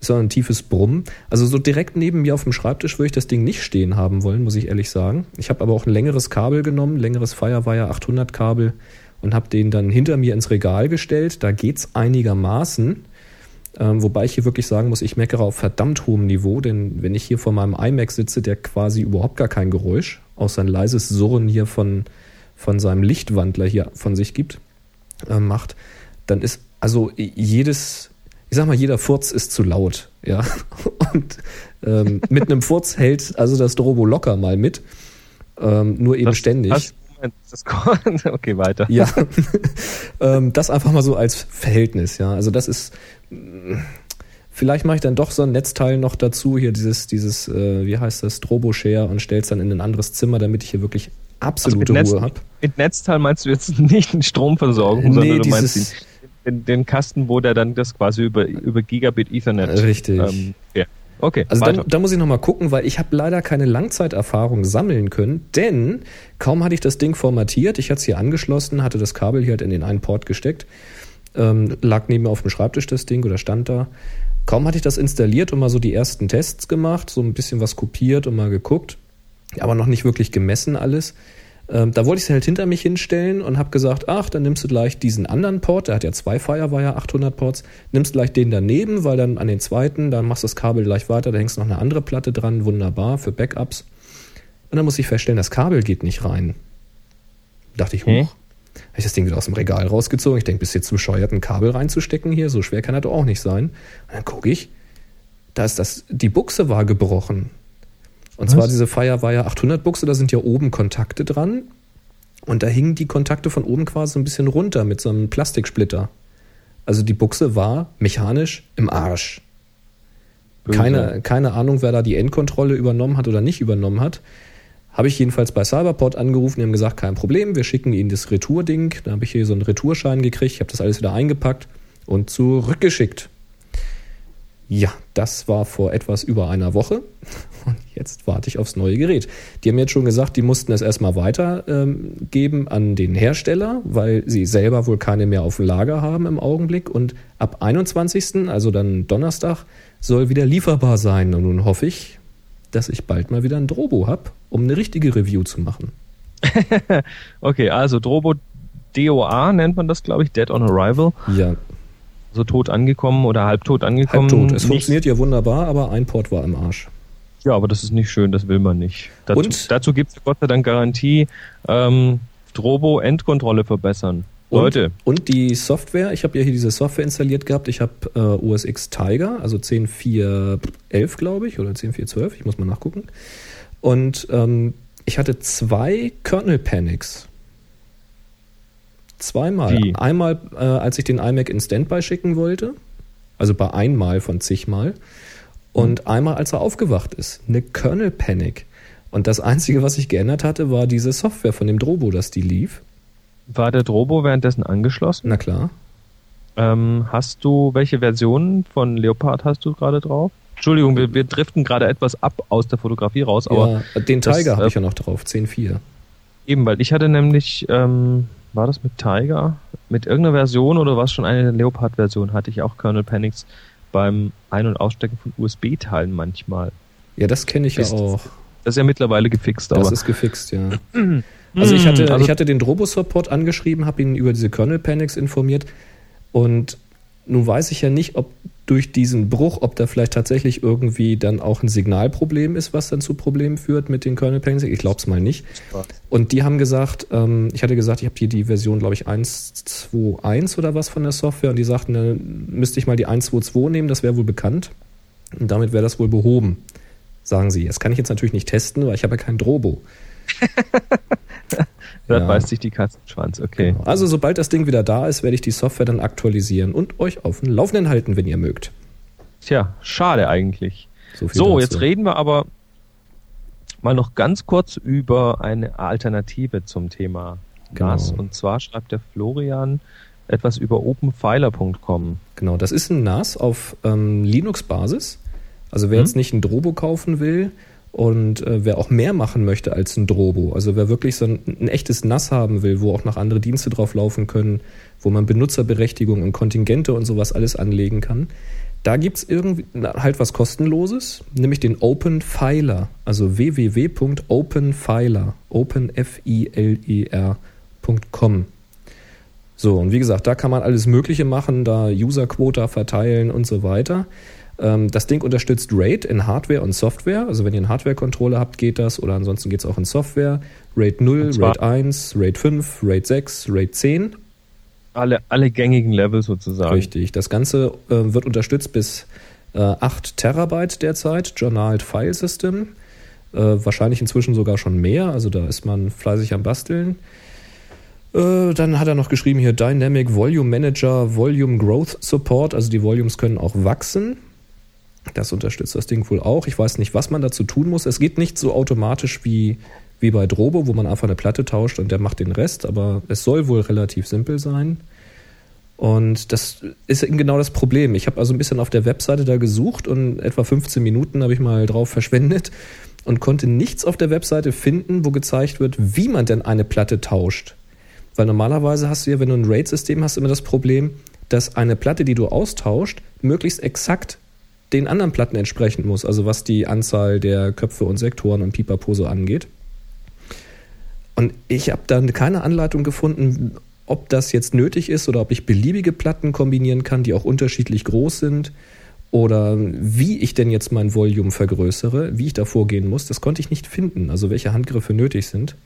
auch ein tiefes Brummen. Also so direkt neben mir auf dem Schreibtisch würde ich das Ding nicht stehen haben wollen, muss ich ehrlich sagen. Ich habe aber auch ein längeres Kabel genommen, längeres Firewire 800 Kabel und habe den dann hinter mir ins Regal gestellt. Da geht's einigermaßen. Ähm, wobei ich hier wirklich sagen muss, ich meckere auf verdammt hohem Niveau, denn wenn ich hier vor meinem iMac sitze, der quasi überhaupt gar kein Geräusch, außer ein leises Surren hier von, von seinem Lichtwandler hier von sich gibt, äh, macht, dann ist also jedes, ich sag mal, jeder Furz ist zu laut, ja. <laughs> Und ähm, mit einem Furz hält also das Drobo locker mal mit, ähm, nur eben das, ständig. Das, das, <laughs> okay, weiter. Ja, <laughs> ähm, das einfach mal so als Verhältnis, ja. Also das ist, vielleicht mache ich dann doch so ein Netzteil noch dazu, hier dieses, dieses, äh, wie heißt das, Drobo-Share und stelle es dann in ein anderes Zimmer, damit ich hier wirklich absolute also Ruhe habe. Mit Netzteil meinst du jetzt nicht eine Stromversorgung, nee, sondern du meinst die den, den Kasten, wo der dann das quasi über, über Gigabit Ethernet. Richtig. Ähm, ja. Okay. Also da, da, muss ich nochmal gucken, weil ich habe leider keine Langzeiterfahrung sammeln können, denn kaum hatte ich das Ding formatiert, ich hatte es hier angeschlossen, hatte das Kabel hier halt in den einen Port gesteckt, ähm, lag neben mir auf dem Schreibtisch das Ding oder stand da. Kaum hatte ich das installiert und mal so die ersten Tests gemacht, so ein bisschen was kopiert und mal geguckt, aber noch nicht wirklich gemessen alles. Ähm, da wollte ich es halt hinter mich hinstellen und habe gesagt, ach, dann nimmst du gleich diesen anderen Port, der hat ja zwei Firewire 800 Ports, nimmst gleich den daneben, weil dann an den zweiten, dann machst du das Kabel gleich weiter, da hängst noch eine andere Platte dran, wunderbar für Backups. Und dann muss ich feststellen, das Kabel geht nicht rein. Dachte ich, hoch. Hä? Habe ich das Ding wieder aus dem Regal rausgezogen. Ich denke, bist jetzt bescheuert, ein Kabel reinzustecken hier. So schwer kann das doch auch nicht sein. Und dann gucke ich, da ist das, die Buchse war gebrochen. Und Was? zwar diese Firewire 800 Buchse, da sind ja oben Kontakte dran. Und da hingen die Kontakte von oben quasi so ein bisschen runter mit so einem Plastiksplitter. Also die Buchse war mechanisch im Arsch. Böse. Keine, keine Ahnung, wer da die Endkontrolle übernommen hat oder nicht übernommen hat. Habe ich jedenfalls bei Cyberport angerufen, die haben gesagt, kein Problem, wir schicken Ihnen das Retour-Ding. Da habe ich hier so einen Retourschein gekriegt, ich habe das alles wieder eingepackt und zurückgeschickt. Ja, das war vor etwas über einer Woche und jetzt warte ich aufs neue Gerät. Die haben jetzt schon gesagt, die mussten es erstmal weitergeben ähm, an den Hersteller, weil sie selber wohl keine mehr auf dem Lager haben im Augenblick und ab 21., also dann Donnerstag, soll wieder lieferbar sein. Und nun hoffe ich, dass ich bald mal wieder ein Drobo habe, um eine richtige Review zu machen. <laughs> Okay, also Drobo DOA nennt man das, glaube ich, Dead on Arrival. Ja, So tot angekommen oder halbtot angekommen. halbtot. Es Nicht- funktioniert ja wunderbar, aber ein Port war im Arsch. Ja, aber das ist nicht schön, das will man nicht. Dazu, Und? dazu gibt es Gott sei Dank Garantie, ähm, Drobo Endkontrolle verbessern. Und, Leute, Und die Software, ich habe ja hier diese Software installiert gehabt. Ich habe äh, OS X Tiger, also 10.4.11, glaube ich, oder 10.4.12, ich muss mal nachgucken. Und ähm, ich hatte zwei Kernel Panics. Zweimal. Wie? Einmal, äh, als ich den iMac in Standby schicken wollte, also bei einmal von zigmal. Und einmal, als er aufgewacht ist. Eine Kernel Panic. Und das Einzige, was ich geändert hatte, war diese Software von dem Drobo, dass die lief. war der Drobo währenddessen angeschlossen? Na klar. Ähm, hast du, welche Version von Leopard hast du gerade drauf? Entschuldigung, wir, wir driften gerade etwas ab aus der Fotografie raus, aber ja, den Tiger habe äh, ich ja noch drauf, 10.4. eben, weil ich hatte nämlich, ähm, war das mit Tiger? Mit irgendeiner Version oder was schon eine Leopard-Version hatte ich auch Kernel Panics beim Ein- und Ausstecken von USB-Teilen manchmal. Ja, das kenne ich ja Ist- auch. Das ist ja mittlerweile gefixt, Das aber ist gefixt, ja. <clears throat> Also ich hatte, also- ich hatte den Drobo-Support angeschrieben, habe ihn über diese Kernel Panics informiert und nun weiß ich ja nicht, ob durch diesen Bruch, ob da vielleicht tatsächlich irgendwie dann auch ein Signalproblem ist, was dann zu Problemen führt mit den Kernel Panics. Ich glaube es mal nicht. Und die haben gesagt, ähm, ich hatte gesagt, ich habe hier die Version, glaube ich, 1.2.1 oder was von der Software und die sagten, dann müsste ich mal die 1.2.2 nehmen, das wäre wohl bekannt. Und damit wäre das wohl behoben, sagen sie. Das kann ich jetzt natürlich nicht testen, weil ich habe ja kein Drobo. <laughs> da ja. beißt sich die Katze Schwanz, okay. Also sobald das Ding wieder da ist, werde ich die Software dann aktualisieren und euch auf dem Laufenden halten, wenn ihr mögt. Tja, schade eigentlich. So, So, jetzt reden wir aber mal noch ganz kurz über eine Alternative zum Thema Genau. NAS. Und zwar schreibt der Florian etwas über openfiler.com. Genau, das ist ein NAS auf ähm, Linux-Basis. Also wer Mhm. jetzt nicht ein Drobo kaufen will und äh, wer auch mehr machen möchte als ein Drobo, also wer wirklich so ein, ein echtes NAS haben will, wo auch noch andere Dienste drauf laufen können, wo man Benutzerberechtigung und Kontingente und sowas alles anlegen kann, da gibt's irgendwie na, halt was kostenloses, nämlich den also www.openfiler, open f i l e r.com. So, und wie gesagt, da kann man alles Mögliche machen, da User-Quota verteilen und so weiter. Ähm, das Ding unterstützt RAID in Hardware und Software. Also wenn ihr einen Hardware-Controller habt, geht das. Oder ansonsten geht es auch in Software. RAID 0, Und zwar- RAID 1, RAID 5, RAID 6, RAID 10. Alle, alle gängigen Level sozusagen. Richtig. Das Ganze äh, wird unterstützt bis äh, 8 Terabyte derzeit, Journaled File System. Äh, wahrscheinlich inzwischen sogar schon mehr, also da ist man fleißig am Basteln. Äh, dann hat er noch geschrieben hier Dynamic Volume Manager, Volume Growth Support, also die Volumes können auch wachsen. Das unterstützt das Ding wohl auch. Ich weiß nicht, was man dazu tun muss. Es geht nicht so automatisch wie, wie bei Drobo, wo man einfach eine Platte tauscht und der macht den Rest, aber es soll wohl relativ simpel sein. Und das ist eben genau das Problem. Ich habe also ein bisschen auf der Webseite da gesucht und etwa 15 Minuten habe ich mal drauf <laughs> verschwendet und konnte nichts auf der Webseite finden, wo gezeigt wird, wie man denn eine Platte tauscht. Weil normalerweise hast du ja, wenn du ein RAID-System hast, immer das Problem, dass eine Platte, die du austauscht, möglichst exakt den anderen Platten entsprechen muss, also was die Anzahl der Köpfe und Sektoren und Pipapo so angeht. Und ich habe dann keine Anleitung gefunden, ob das jetzt nötig ist oder ob ich beliebige Platten kombinieren kann, die auch unterschiedlich groß sind. oder wie ich denn jetzt mein Volume vergrößere, wie ich da vorgehen muss, das konnte ich nicht finden, also welche Handgriffe nötig sind.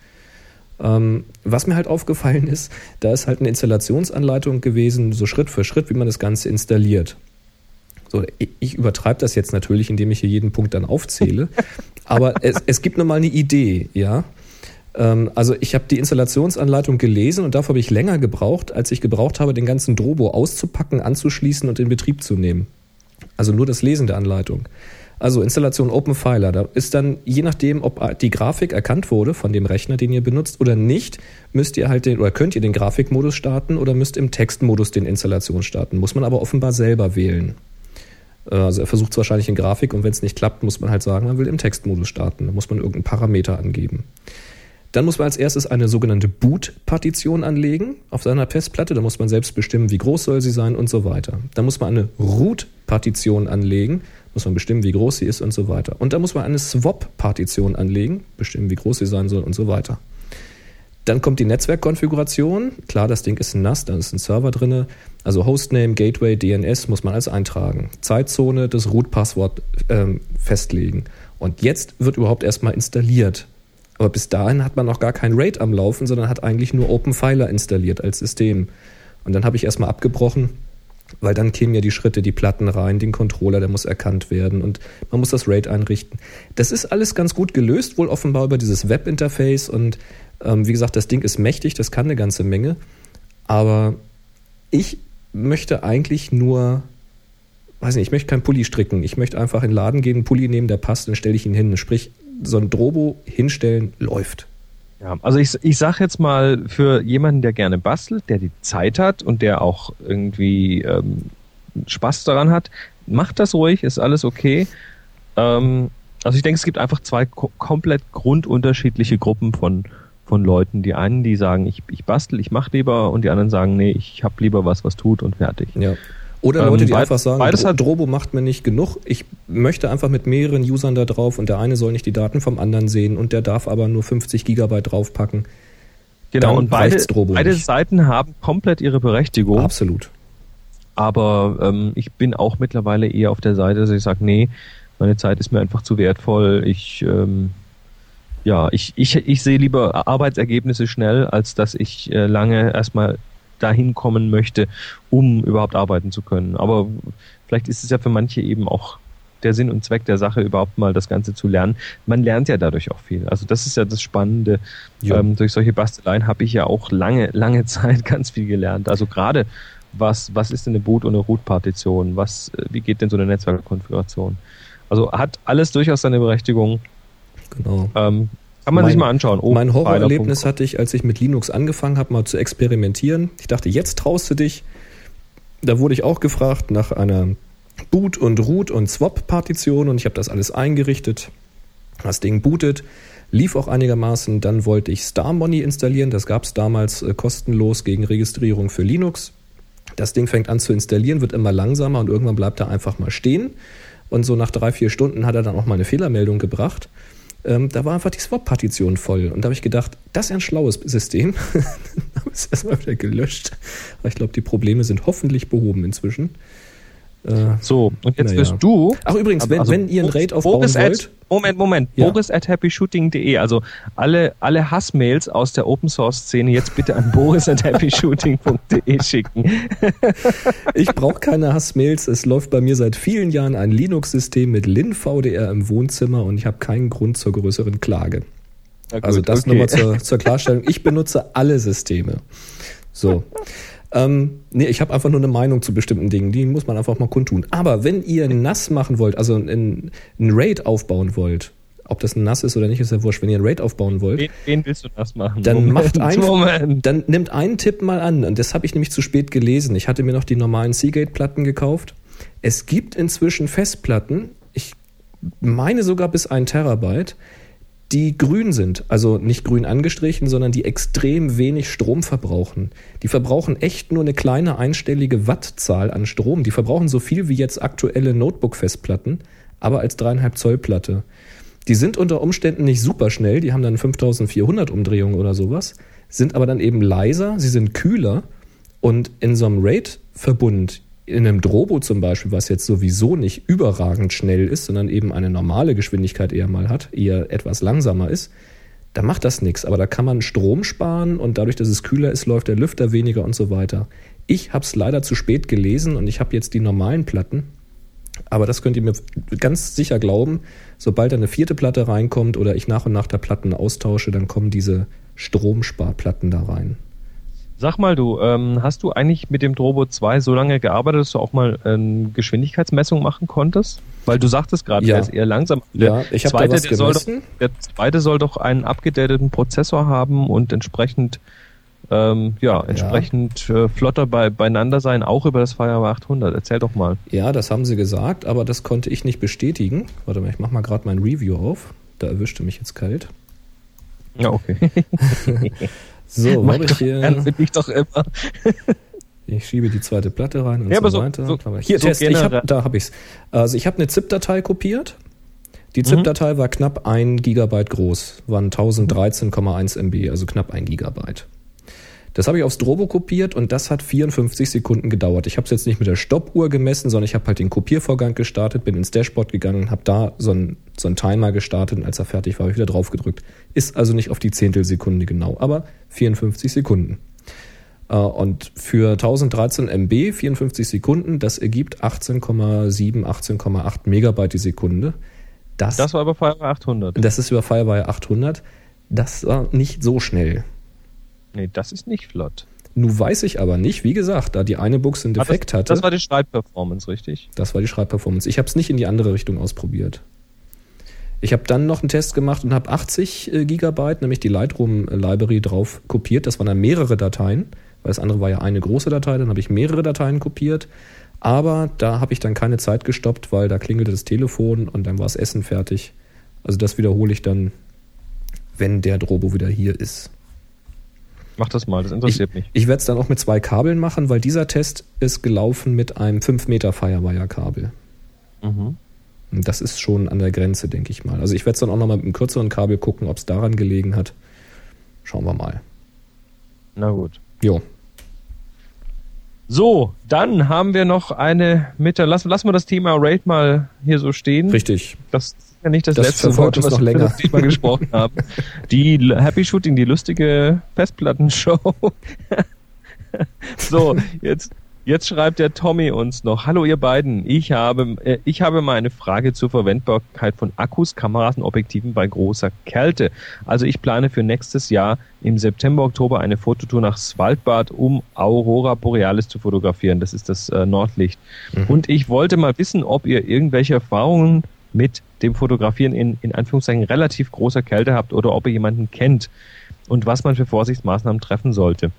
Ähm, was mir halt aufgefallen ist, da ist halt eine Installationsanleitung gewesen, so Schritt für Schritt, wie man das Ganze installiert. So, ich, übertreibe das jetzt natürlich, indem ich hier jeden Punkt dann aufzähle, aber es, es gibt nochmal eine Idee, ja. Ähm, also ich habe die Installationsanleitung gelesen und dafür habe ich länger gebraucht, als ich gebraucht habe, den ganzen Drobo auszupacken, anzuschließen und in Betrieb zu nehmen. Also nur das Lesen der Anleitung. Also Installation OpenFiler, da ist dann, je nachdem, ob die Grafik erkannt wurde von dem Rechner, den ihr benutzt oder nicht, müsst ihr halt den, oder könnt ihr den Grafikmodus starten oder müsst im Textmodus den Installation starten. Muss man aber offenbar selber wählen. Äh, also er versucht es wahrscheinlich in Grafik und wenn es nicht klappt, muss man halt sagen, man will im Textmodus starten. Da muss man irgendeinen Parameter angeben. Dann muss man als erstes eine sogenannte Boot-Partition anlegen auf seiner Festplatte. Da muss man selbst bestimmen, wie groß soll sie sein und so weiter. Dann muss man eine Root-Partition anlegen. Muss man bestimmen, wie groß sie ist und so weiter. Und dann muss man eine Swap-Partition anlegen, bestimmen, wie groß sie sein soll und so weiter. Dann kommt die Netzwerkkonfiguration. Klar, das Ding ist nass, da ist ein Server drin. Also Hostname, Gateway, DNS muss man alles eintragen. Zeitzone, das Root-Passwort ähm, festlegen. Und jetzt wird überhaupt erstmal installiert. Aber bis dahin hat man noch gar kein RAID am Laufen, sondern hat eigentlich nur OpenFiler installiert als System. Und dann habe ich erstmal abgebrochen, weil dann kämen ja die Schritte, die Platten rein, den Controller, der muss erkannt werden und man muss das RAID einrichten. Das ist alles ganz gut gelöst, wohl offenbar über dieses Webinterface und ähm, wie gesagt, das Ding ist mächtig, das kann eine ganze Menge. Aber ich möchte eigentlich nur, weiß nicht, ich möchte keinen Pulli stricken. Ich möchte einfach in den Laden gehen, einen Pulli nehmen, der passt, dann stelle ich ihn hin. Sprich, so ein Drobo hinstellen läuft. Ja, also ich, ich sage jetzt mal für jemanden, der gerne bastelt, der die Zeit hat und der auch irgendwie ähm, Spaß daran hat, macht das ruhig, ist alles okay. Ähm, also ich denke, es gibt einfach zwei ko komplett grundunterschiedliche Gruppen von, von Leuten. Die einen, die sagen, ich, ich bastel, ich mache lieber und die anderen sagen, nee, ich habe lieber was, was tut und fertig. Ja. Oder Leute, die ähm, einfach sagen, beides hat Drobo macht mir nicht genug. Ich möchte einfach mit mehreren Usern da drauf und der eine soll nicht die Daten vom anderen sehen und der darf aber nur 50 Gigabyte draufpacken. Genau, Dann und beide, beide Seiten haben komplett ihre Berechtigung. Absolut. Aber ähm, ich bin auch mittlerweile eher auf der Seite, dass ich sage, nee, meine Zeit ist mir einfach zu wertvoll. Ich ähm, ja, ich, ich, ich sehe lieber Arbeitsergebnisse schnell, als dass ich äh, lange erstmal dahin kommen möchte, um überhaupt arbeiten zu können. Aber vielleicht ist es ja für manche eben auch der Sinn und Zweck der Sache, überhaupt mal das Ganze zu lernen. Man lernt ja dadurch auch viel. Also das ist ja das Spannende. Ja. Ähm, durch solche Basteleien habe ich ja auch lange, lange <laughs> Zeit ganz viel gelernt. Also gerade was, was ist denn eine Boot- und eine Root-Partition? Was, äh, wie geht denn so eine Netzwerkkonfiguration? Also hat alles durchaus seine Berechtigung. Genau. Ähm, kann man mein, sich mal anschauen. Oh, mein Horrorerlebnis hatte ich, als ich mit Linux angefangen habe, mal zu experimentieren. Ich dachte, jetzt traust du dich. Da wurde ich auch gefragt nach einer Boot- und Root- und Swap-Partition und ich habe das alles eingerichtet. Das Ding bootet, lief auch einigermaßen. Dann wollte ich StarMoney installieren. Das gab es damals äh, kostenlos gegen Registrierung für Linux. Das Ding fängt an zu installieren, wird immer langsamer und irgendwann bleibt er einfach mal stehen. Und so nach drei, vier Stunden hat er dann auch mal eine Fehlermeldung gebracht ähm, da war einfach die Swap-Partition voll. Und da habe ich gedacht, das ist ein schlaues System. <laughs> dann habe es erstmal wieder gelöscht. Aber ich glaube, die Probleme sind hoffentlich behoben inzwischen. Äh, so, und jetzt wirst du. Ach, übrigens, wenn, also, wenn ihr ein Raid aufbauen Boris wollt. At, Moment, Moment. Ja. Boris at happyshooting.de. Also alle, alle Hassmails aus der Open Source Szene jetzt bitte an <laughs> boris at happyshooting.de schicken. <laughs> ich brauche keine Hassmails. Es läuft bei mir seit vielen Jahren ein Linux-System mit LinVDR im Wohnzimmer und ich habe keinen Grund zur größeren Klage. Gut, also das okay. nochmal zur, zur Klarstellung. Ich benutze alle Systeme. So. <laughs> Ähm, nee, ich habe einfach nur eine Meinung zu bestimmten Dingen, die muss man einfach mal kundtun. Aber wenn ihr nass machen wollt, also ein, ein Raid aufbauen wollt, ob das ein nass ist oder nicht, ist ja wurscht. Wenn ihr ein Raid aufbauen wollt, wen, wen willst du nass machen? Dann Moment, macht einfach, dann nimmt einen Tipp mal an. Und das habe ich nämlich zu spät gelesen. Ich hatte mir noch die normalen Seagate-Platten gekauft. Es gibt inzwischen Festplatten, ich meine sogar bis ein Terabyte, die grün sind, also nicht grün angestrichen, sondern die extrem wenig Strom verbrauchen. Die verbrauchen echt nur eine kleine einstellige Wattzahl an Strom. Die verbrauchen so viel wie jetzt aktuelle Notebook-Festplatten, aber als dreieinhalb Zoll Platte. Die sind unter Umständen nicht super schnell, die haben dann 5400 Umdrehungen oder sowas, sind aber dann eben leiser, sie sind kühler und in so einem RAID-Verbund, In einem Drobo zum Beispiel, was jetzt sowieso nicht überragend schnell ist, sondern eben eine normale Geschwindigkeit eher mal hat, eher etwas langsamer ist, da macht das nichts. Aber da kann man Strom sparen und dadurch, dass es kühler ist, läuft der Lüfter weniger und so weiter. Ich habe es leider zu spät gelesen und ich habe jetzt die normalen Platten. Aber das könnt ihr mir ganz sicher glauben, sobald da eine vierte Platte reinkommt oder ich nach und nach der Platten austausche, dann kommen diese Stromsparplatten da rein. Sag mal du, ähm, hast du eigentlich mit dem Drobo 2 so lange gearbeitet, dass du auch mal eine Geschwindigkeitsmessung machen konntest? Weil du sagtest gerade, Ja. er ist eher langsam. Ja, ich habe da was der, soll doch, der zweite soll doch einen abgedateten Prozessor haben und entsprechend ähm, ja, entsprechend äh, flotter bei, beieinander sein, auch über das Firewire 800. Erzähl doch mal. Ja, das haben sie gesagt, aber das konnte ich nicht bestätigen. Warte mal, ich mache mal gerade mein Review auf. Da erwischte mich jetzt kalt. Ja, okay. <laughs> <laughs> So, habe ich hier. ernst, ich doch immer. <laughs> Ich schiebe die zweite Platte rein und Ja, so so- weiter. so- Hier, so Test, ich hab, da habe ich's. Also ich habe eine ZIP-Datei kopiert. Die Mhm. ZIP-Datei war knapp 1 Gigabyte groß, waren 1013,1 MB, also knapp 1 Gigabyte. Das habe ich aufs Drobo kopiert und das hat 54 Sekunden gedauert. Ich habe es jetzt nicht mit der Stoppuhr gemessen, sondern ich habe halt den Kopiervorgang gestartet, bin ins Dashboard gegangen, habe da so einen so einen Timer gestartet und als er fertig war, habe ich wieder drauf gedrückt. Ist also nicht auf die Zehntelsekunde genau, aber 54 Sekunden. Äh, Und für 1013 MB 54 Sekunden, das ergibt 18,7, 18,8 Megabyte die Sekunde. Das, Das war aber Firewire 800. das ist über Firewire 800. Das war nicht so schnell. Nee, das ist nicht flott. Nun weiß ich aber nicht, wie gesagt, da die eine Buchse einen Ah, Defekt das, hatte. das war die Schreibperformance, richtig? Das war die Schreibperformance. Ich habe es nicht in die andere Richtung ausprobiert. Ich habe dann noch einen Test gemacht und habe 80 äh, Gigabyte, nämlich die Lightroom Library drauf kopiert. Das waren dann mehrere Dateien, weil das andere war ja eine große Datei. Dann habe ich mehrere Dateien kopiert. Aber da habe ich dann keine Zeit gestoppt, weil da klingelte das Telefon und dann war das Essen fertig. Also das wiederhole ich dann, wenn der Drobo wieder hier ist. Mach das mal, das Ich, interessiert mich. ich werde es dann auch mit zwei Kabeln machen, weil dieser Test ist gelaufen mit einem 5 Meter Firewire-Kabel. Mhm. Das ist schon an der Grenze, denke ich mal. Also ich werde es dann auch nochmal mit einem kürzeren Kabel gucken, ob es daran gelegen hat. Schauen wir mal. Na gut. Jo. So, dann haben wir noch eine Mitte. Lass, lass mal das Thema Raid mal hier so stehen. Richtig. Das ist ja nicht das, Das letzte Wort, was wir länger. Thema <laughs> gesprochen haben. Die Happy Shooting, die lustige Festplattenshow. <laughs> so, jetzt, jetzt schreibt der Tommy uns noch. Hallo ihr beiden, ich habe, äh, ich habe mal eine Frage zur Verwendbarkeit von Akkus, Kameras und Objektiven bei großer Kälte. Also ich plane für nächstes Jahr im September, Oktober eine Fototour nach Svalbard, um Aurora Borealis zu fotografieren. Das ist das äh, Nordlicht. Und ich wollte mal wissen, ob ihr irgendwelche Erfahrungen mit dem Fotografieren in, in Anführungszeichen relativ großer Kälte habt oder ob ihr jemanden kennt und was man für Vorsichtsmaßnahmen treffen sollte.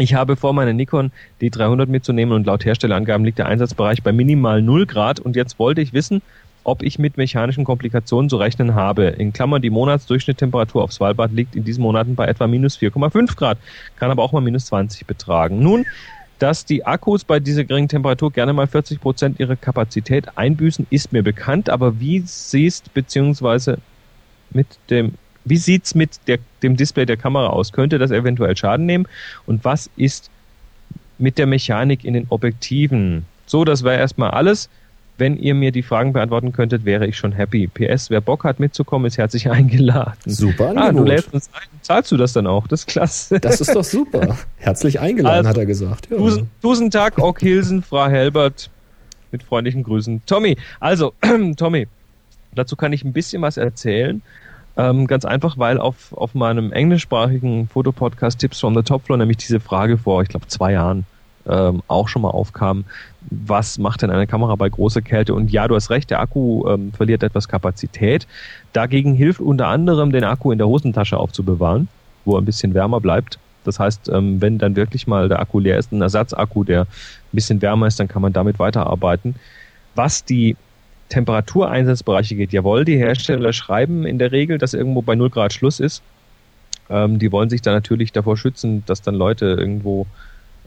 Ich habe vor, meine Nikon D300 mitzunehmen und laut Herstellerangaben liegt der Einsatzbereich bei minimal 0 Grad und jetzt wollte ich wissen, ob ich mit mechanischen Komplikationen zu rechnen habe. In Klammern, die Monatsdurchschnitttemperatur auf Svalbard liegt in diesen Monaten bei etwa minus 4,5 Grad, kann aber auch mal minus 20 betragen. Nun, dass die Akkus bei dieser geringen Temperatur gerne mal 40 Prozent ihrer Kapazität einbüßen, ist mir bekannt, aber wie siehst beziehungsweise mit dem wie sieht's mit der, dem Display der Kamera aus? Könnte das eventuell Schaden nehmen? Und was ist mit der Mechanik in den Objektiven? So, das wäre erstmal alles. Wenn ihr mir die Fragen beantworten könntet, wäre ich schon happy. PS, wer Bock hat mitzukommen, ist herzlich <laughs> eingeladen. Super Ah, du Angebot. lädst uns ein. Zahlst du das dann auch? Das ist klasse. Das ist doch super. <laughs> Herzlich eingeladen, Also, hat er gesagt. Ja. Tusen, Tusen Tag, Ock Hilsen, Frau Helbert. Mit freundlichen Grüßen. Tommy, also, <clears throat> Tommy, dazu kann ich ein bisschen was erzählen. Ähm, ganz einfach, weil auf, auf meinem englischsprachigen Fotopodcast Tips from the Top Floor nämlich diese Frage vor, ich glaube, zwei Jahren ähm, auch schon mal aufkam. Was macht denn eine Kamera bei großer Kälte? Und ja, du hast recht, der Akku ähm, verliert etwas Kapazität. Dagegen hilft unter anderem, den Akku in der Hosentasche aufzubewahren, wo er ein bisschen wärmer bleibt. Das heißt, ähm, wenn dann wirklich mal der Akku leer ist, ein Ersatzakku, der ein bisschen wärmer ist, dann kann man damit weiterarbeiten. Was die Temperatureinsatzbereiche geht, jawohl, die Hersteller schreiben in der Regel, dass irgendwo bei 0 Grad Schluss ist. Ähm, die wollen sich da natürlich davor schützen, dass dann Leute irgendwo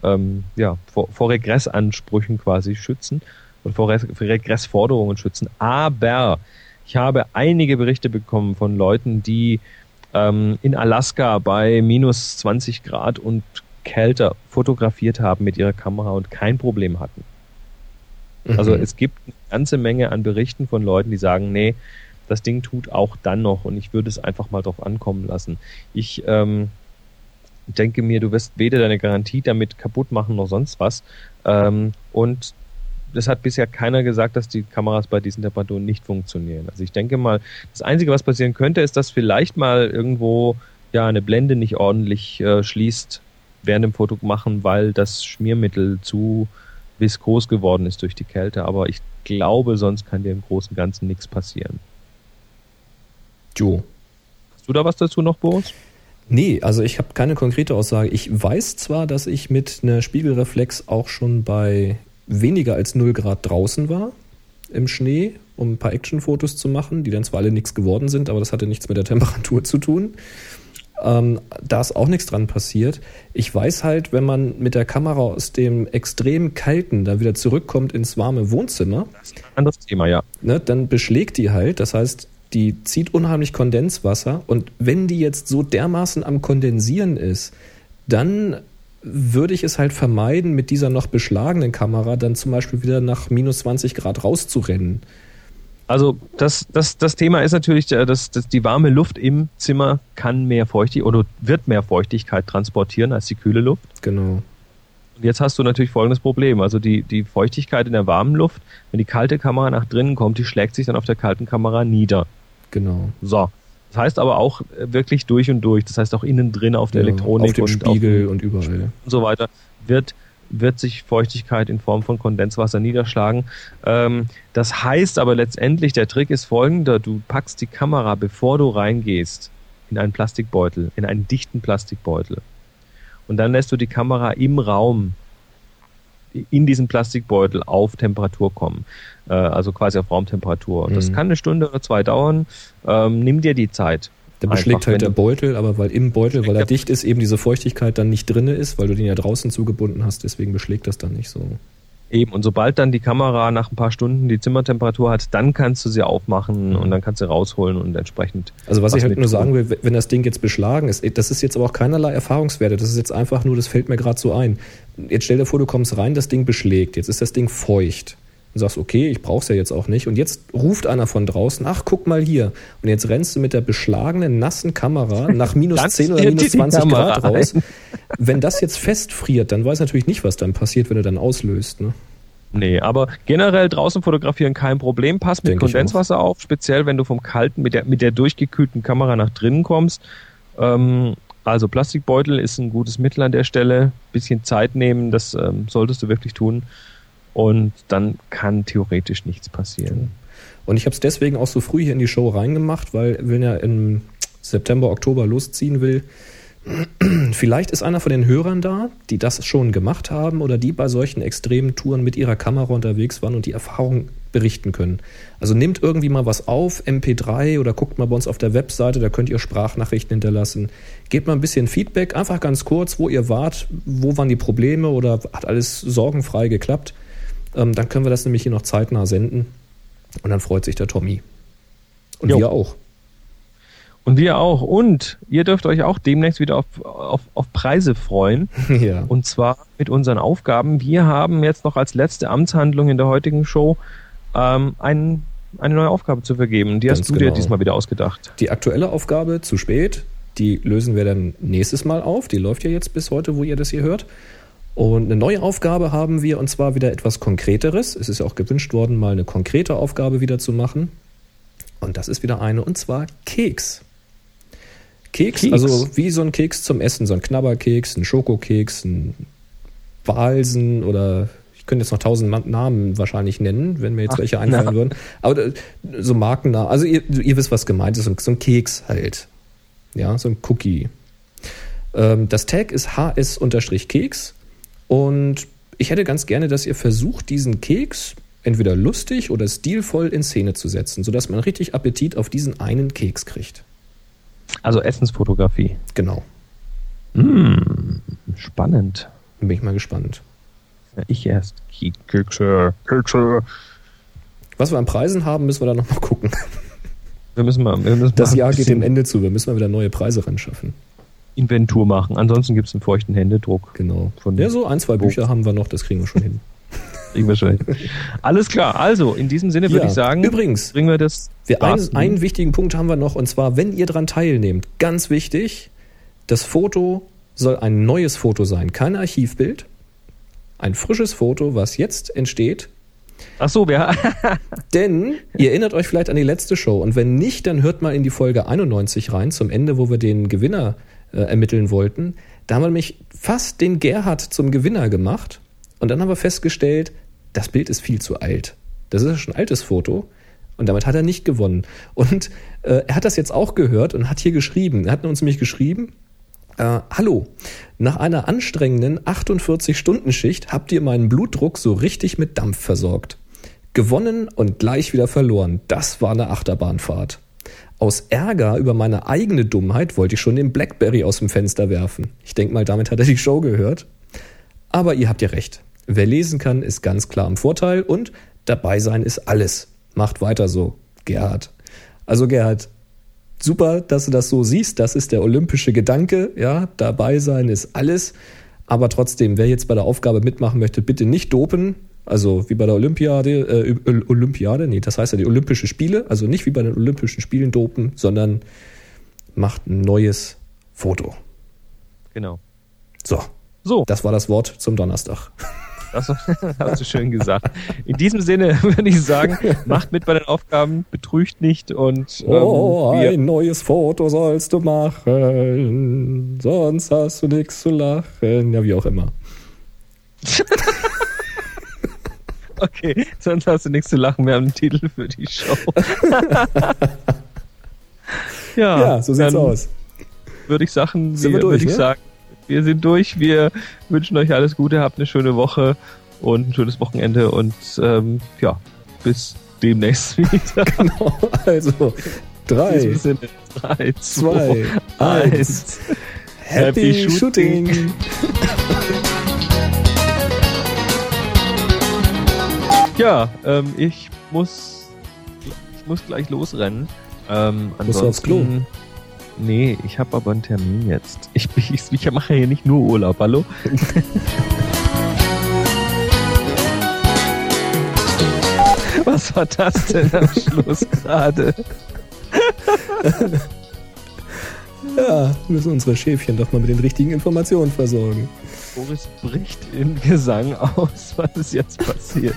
ähm, ja, vor, vor Regressansprüchen quasi schützen und vor, Res- vor Regressforderungen schützen. Aber ich habe einige Berichte bekommen von Leuten, die ähm, in Alaska bei minus 20 Grad und kälter fotografiert haben mit ihrer Kamera und kein Problem hatten. Also es gibt ganze Menge an Berichten von Leuten, die sagen, nee, das Ding tut auch dann noch und ich würde es einfach mal drauf ankommen lassen. Ich ähm, denke mir, du wirst weder deine Garantie damit kaputt machen noch sonst was. Ähm, und das hat bisher keiner gesagt, dass die Kameras bei diesen Temperaturen nicht funktionieren. Also ich denke mal, das Einzige, was passieren könnte, ist, dass vielleicht mal irgendwo ja eine Blende nicht ordentlich äh, schließt während dem Foto machen, weil das Schmiermittel zu viskos geworden ist durch die Kälte. Aber ich glaube, sonst kann dir im Großen und Ganzen nichts passieren. Jo. Hast du da was dazu noch, Boris? Nee, also ich habe keine konkrete Aussage. Ich weiß zwar, dass ich mit einer Spiegelreflex auch schon bei weniger als 0 Grad draußen war im Schnee, um ein paar Actionfotos zu machen, die dann zwar alle nichts geworden sind, aber das hatte nichts mit der Temperatur zu tun. Ähm, da ist auch nichts dran passiert. Ich weiß halt, wenn man mit der Kamera aus dem extrem kalten da wieder zurückkommt ins warme Wohnzimmer, das ist ein anderes Thema, ja. Ne, dann beschlägt die halt. Das heißt, die zieht unheimlich Kondenswasser und wenn die jetzt so dermaßen am Kondensieren ist, dann würde ich es halt vermeiden, mit dieser noch beschlagenen Kamera dann zum Beispiel wieder nach minus 20 Grad rauszurennen. Also das, das, das Thema ist natürlich, äh, dass, dass die warme Luft im Zimmer kann mehr Feuchtigkeit oder wird mehr Feuchtigkeit transportieren als die kühle Luft. Genau. Und jetzt hast du natürlich folgendes Problem. Also die, die Feuchtigkeit in der warmen Luft, wenn die kalte Kamera nach drinnen kommt, die schlägt sich dann auf der kalten Kamera nieder. Genau. So. Das heißt aber auch äh, wirklich durch und durch. Das heißt auch innen drin auf der ja, Elektronik auf dem und Spiegel auf, und überall und so weiter wird wird sich Feuchtigkeit in Form von Kondenswasser niederschlagen. Ähm, das heißt aber letztendlich, der Trick ist folgender. Du packst die Kamera, bevor du reingehst, in einen Plastikbeutel, in einen dichten Plastikbeutel. Und dann lässt du die Kamera im Raum in diesen Plastikbeutel auf Temperatur kommen. Äh, also quasi auf Raumtemperatur. Und mhm. das kann eine Stunde oder zwei dauern. Ähm, nimm dir die Zeit. Der beschlägt halt der Beutel, aber weil im Beutel, weil er dicht ist, eben diese Feuchtigkeit dann nicht drinne ist, weil du den ja draußen zugebunden hast, deswegen beschlägt das dann nicht so. Eben, und sobald dann die Kamera nach ein paar Stunden die Zimmertemperatur hat, dann kannst du sie aufmachen mhm. und dann kannst du rausholen und entsprechend. Also was, was ich halt nur sagen will, wenn das Ding jetzt beschlagen ist, das ist jetzt aber auch keinerlei Erfahrungswerte, das ist jetzt einfach nur, das fällt mir gerade so ein. Jetzt stell dir vor, du kommst rein, das Ding beschlägt, jetzt ist das Ding feucht und sagst, okay, ich brauche es ja jetzt auch nicht. Und jetzt ruft einer von draußen, ach, guck mal hier. Und jetzt rennst du mit der beschlagenen, nassen Kamera nach <laughs> minus 10 oder minus 20 Grad raus. <laughs> Wenn das jetzt festfriert, dann weiß natürlich nicht, was dann passiert, wenn du dann auslöst. Ne? Nee, aber generell draußen fotografieren kein Problem. Pass mit Denk Kondenswasser auf, speziell wenn du vom kalten, mit der, mit der durchgekühlten Kamera nach drinnen kommst. Ähm, also Plastikbeutel ist ein gutes Mittel an der Stelle. Bisschen Zeit nehmen, das ähm, solltest du wirklich tun und dann kann theoretisch nichts passieren. Und ich habe es deswegen auch so früh hier in die Show reingemacht, weil wenn er im September, Oktober losziehen will, <clears throat> vielleicht ist einer von den Hörern da, die das schon gemacht haben oder die bei solchen extremen Touren mit ihrer Kamera unterwegs waren und die Erfahrung berichten können. Also nehmt irgendwie mal was auf, MP3 oder guckt mal bei uns auf der Webseite, da könnt ihr Sprachnachrichten hinterlassen. Gebt mal ein bisschen Feedback, einfach ganz kurz, wo ihr wart, wo waren die Probleme oder hat alles sorgenfrei geklappt. Ähm, dann können wir das nämlich hier noch zeitnah senden. Und dann freut sich der Tommy. Und jo. wir auch. Und wir auch. Und ihr dürft euch auch demnächst wieder auf, auf, auf Preise freuen. <laughs> ja. Und zwar mit unseren Aufgaben. Wir haben jetzt noch als letzte Amtshandlung in der heutigen Show ähm, ein, eine neue Aufgabe zu vergeben. Die Ganz hast du genau. dir diesmal wieder ausgedacht. Die aktuelle Aufgabe, zu spät, die lösen wir dann nächstes Mal auf. Die läuft ja jetzt bis heute, wo ihr das hier hört. Und eine neue Aufgabe haben wir, und zwar wieder etwas Konkreteres. Es ist ja auch gewünscht worden, mal eine konkrete Aufgabe wieder zu machen. Und das ist wieder eine, und zwar Keks. Keks, Keks. also wie so ein Keks zum Essen, so ein Knabberkeks, ein Schokokeks, ein Balsen oder ich könnte jetzt noch tausend Namen wahrscheinlich nennen, wenn mir jetzt Ach, welche einfallen na. würden. Aber äh, so Markennamen, also ihr, ihr wisst, was gemeint ist, so ein Keks halt. Ja, so ein Cookie. Ähm, das Tag ist hs-keks und ich hätte ganz gerne, dass ihr versucht, diesen Keks entweder lustig oder stilvoll in Szene zu setzen, sodass man richtig Appetit auf diesen einen Keks kriegt. Also Essensfotografie. Genau. Hm, spannend. Bin ich mal gespannt. Ja, ich erst. Kekse, Kekse. Was wir an Preisen haben, müssen wir dann nochmal gucken. Wir müssen mal. Wir müssen das Jahr geht dem Ende zu. Wir müssen mal wieder neue Preise ran schaffen. Inventur machen. Ansonsten gibt es einen feuchten Händedruck. Genau. Von ja, so ein, zwei Bücher haben wir noch, das kriegen wir schon hin. <laughs> Kriegen wir schon. Alles klar. Also, in diesem Sinne würde Ja. ich sagen, Übrigens, bringen wir das. Wir einen, einen wichtigen Punkt haben wir noch, und zwar, wenn ihr daran teilnehmt, ganz wichtig, das Foto soll ein neues Foto sein, kein Archivbild. Ein frisches Foto, was jetzt entsteht. Ach so, wer? <laughs> <laughs> Denn ihr erinnert euch vielleicht an die letzte Show. Und wenn nicht, dann hört mal in die Folge 91 rein, zum Ende, wo wir den Gewinner äh, ermitteln wollten. Da haben wir nämlich fast den Gerhard zum Gewinner gemacht. Und dann haben wir festgestellt, das Bild ist viel zu alt. Das ist ja schon ein altes Foto. Und damit hat er nicht gewonnen. Und äh, er hat das jetzt auch gehört und hat hier geschrieben. Er hat uns nämlich geschrieben, äh, hallo, nach einer anstrengenden 48-Stunden-Schicht habt ihr meinen Blutdruck so richtig mit Dampf versorgt. Gewonnen und gleich wieder verloren. Das war eine Achterbahnfahrt. Aus Ärger über meine eigene Dummheit wollte ich schon den Blackberry aus dem Fenster werfen. Ich denke mal, damit hat er die Show gehört. Aber ihr habt ja recht. Wer lesen kann, ist ganz klar im Vorteil und dabei sein ist alles. Macht weiter so, Gerhard. Also Gerhard, super, dass du das so siehst. Das ist der olympische Gedanke. Ja, dabei sein ist alles. Aber trotzdem, wer jetzt bei der Aufgabe mitmachen möchte, bitte nicht dopen. Also wie bei der Olympiade, äh, Olympiade, nee, das heißt ja die Olympische Spiele. Also nicht wie bei den Olympischen Spielen dopen, sondern macht ein neues Foto. Genau. So, So, das war das Wort zum Donnerstag. das <laughs> hast du schön gesagt. In diesem Sinne <laughs> würde ich sagen, macht mit bei den Aufgaben, betrügt nicht und ähm, Oh, ein neues Foto sollst du machen, sonst hast du nichts zu lachen. Ja, wie auch immer. <laughs> okay, sonst hast du nichts zu lachen. Wir haben einen Titel für die Show. <laughs> ja, Ja, so sieht's aus. Würde ich sagen, Sind wir wir, durch, würde ich ne? sagen, wir sind durch. Wir wünschen euch alles Gute, habt eine schöne Woche und ein schönes Wochenende und ähm, ja, bis demnächst <laughs> wieder. Genau, also drei, Sinne, drei, zwei, zwei, eins. eins. Happy, Happy Shooting. Shooting. <laughs> Ja, ähm, ich muss ich muss gleich losrennen. Ähm, Musst du aufs Klo? Nee, ich habe aber einen Termin jetzt. Ich, <laughs> ich, ich mache hier nicht nur Urlaub, hallo? <laughs> Was war das denn am Schluss gerade? <laughs> Ja, müssen unsere Schäfchen doch mal mit den richtigen Informationen versorgen. Boris bricht in Gesang aus. <laughs> Was ist jetzt passiert?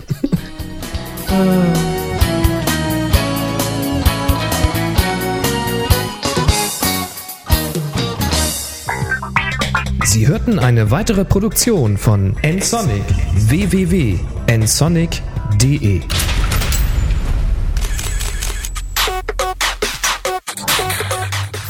Sie hörten eine weitere Produktion von nsonic www.nsonic.de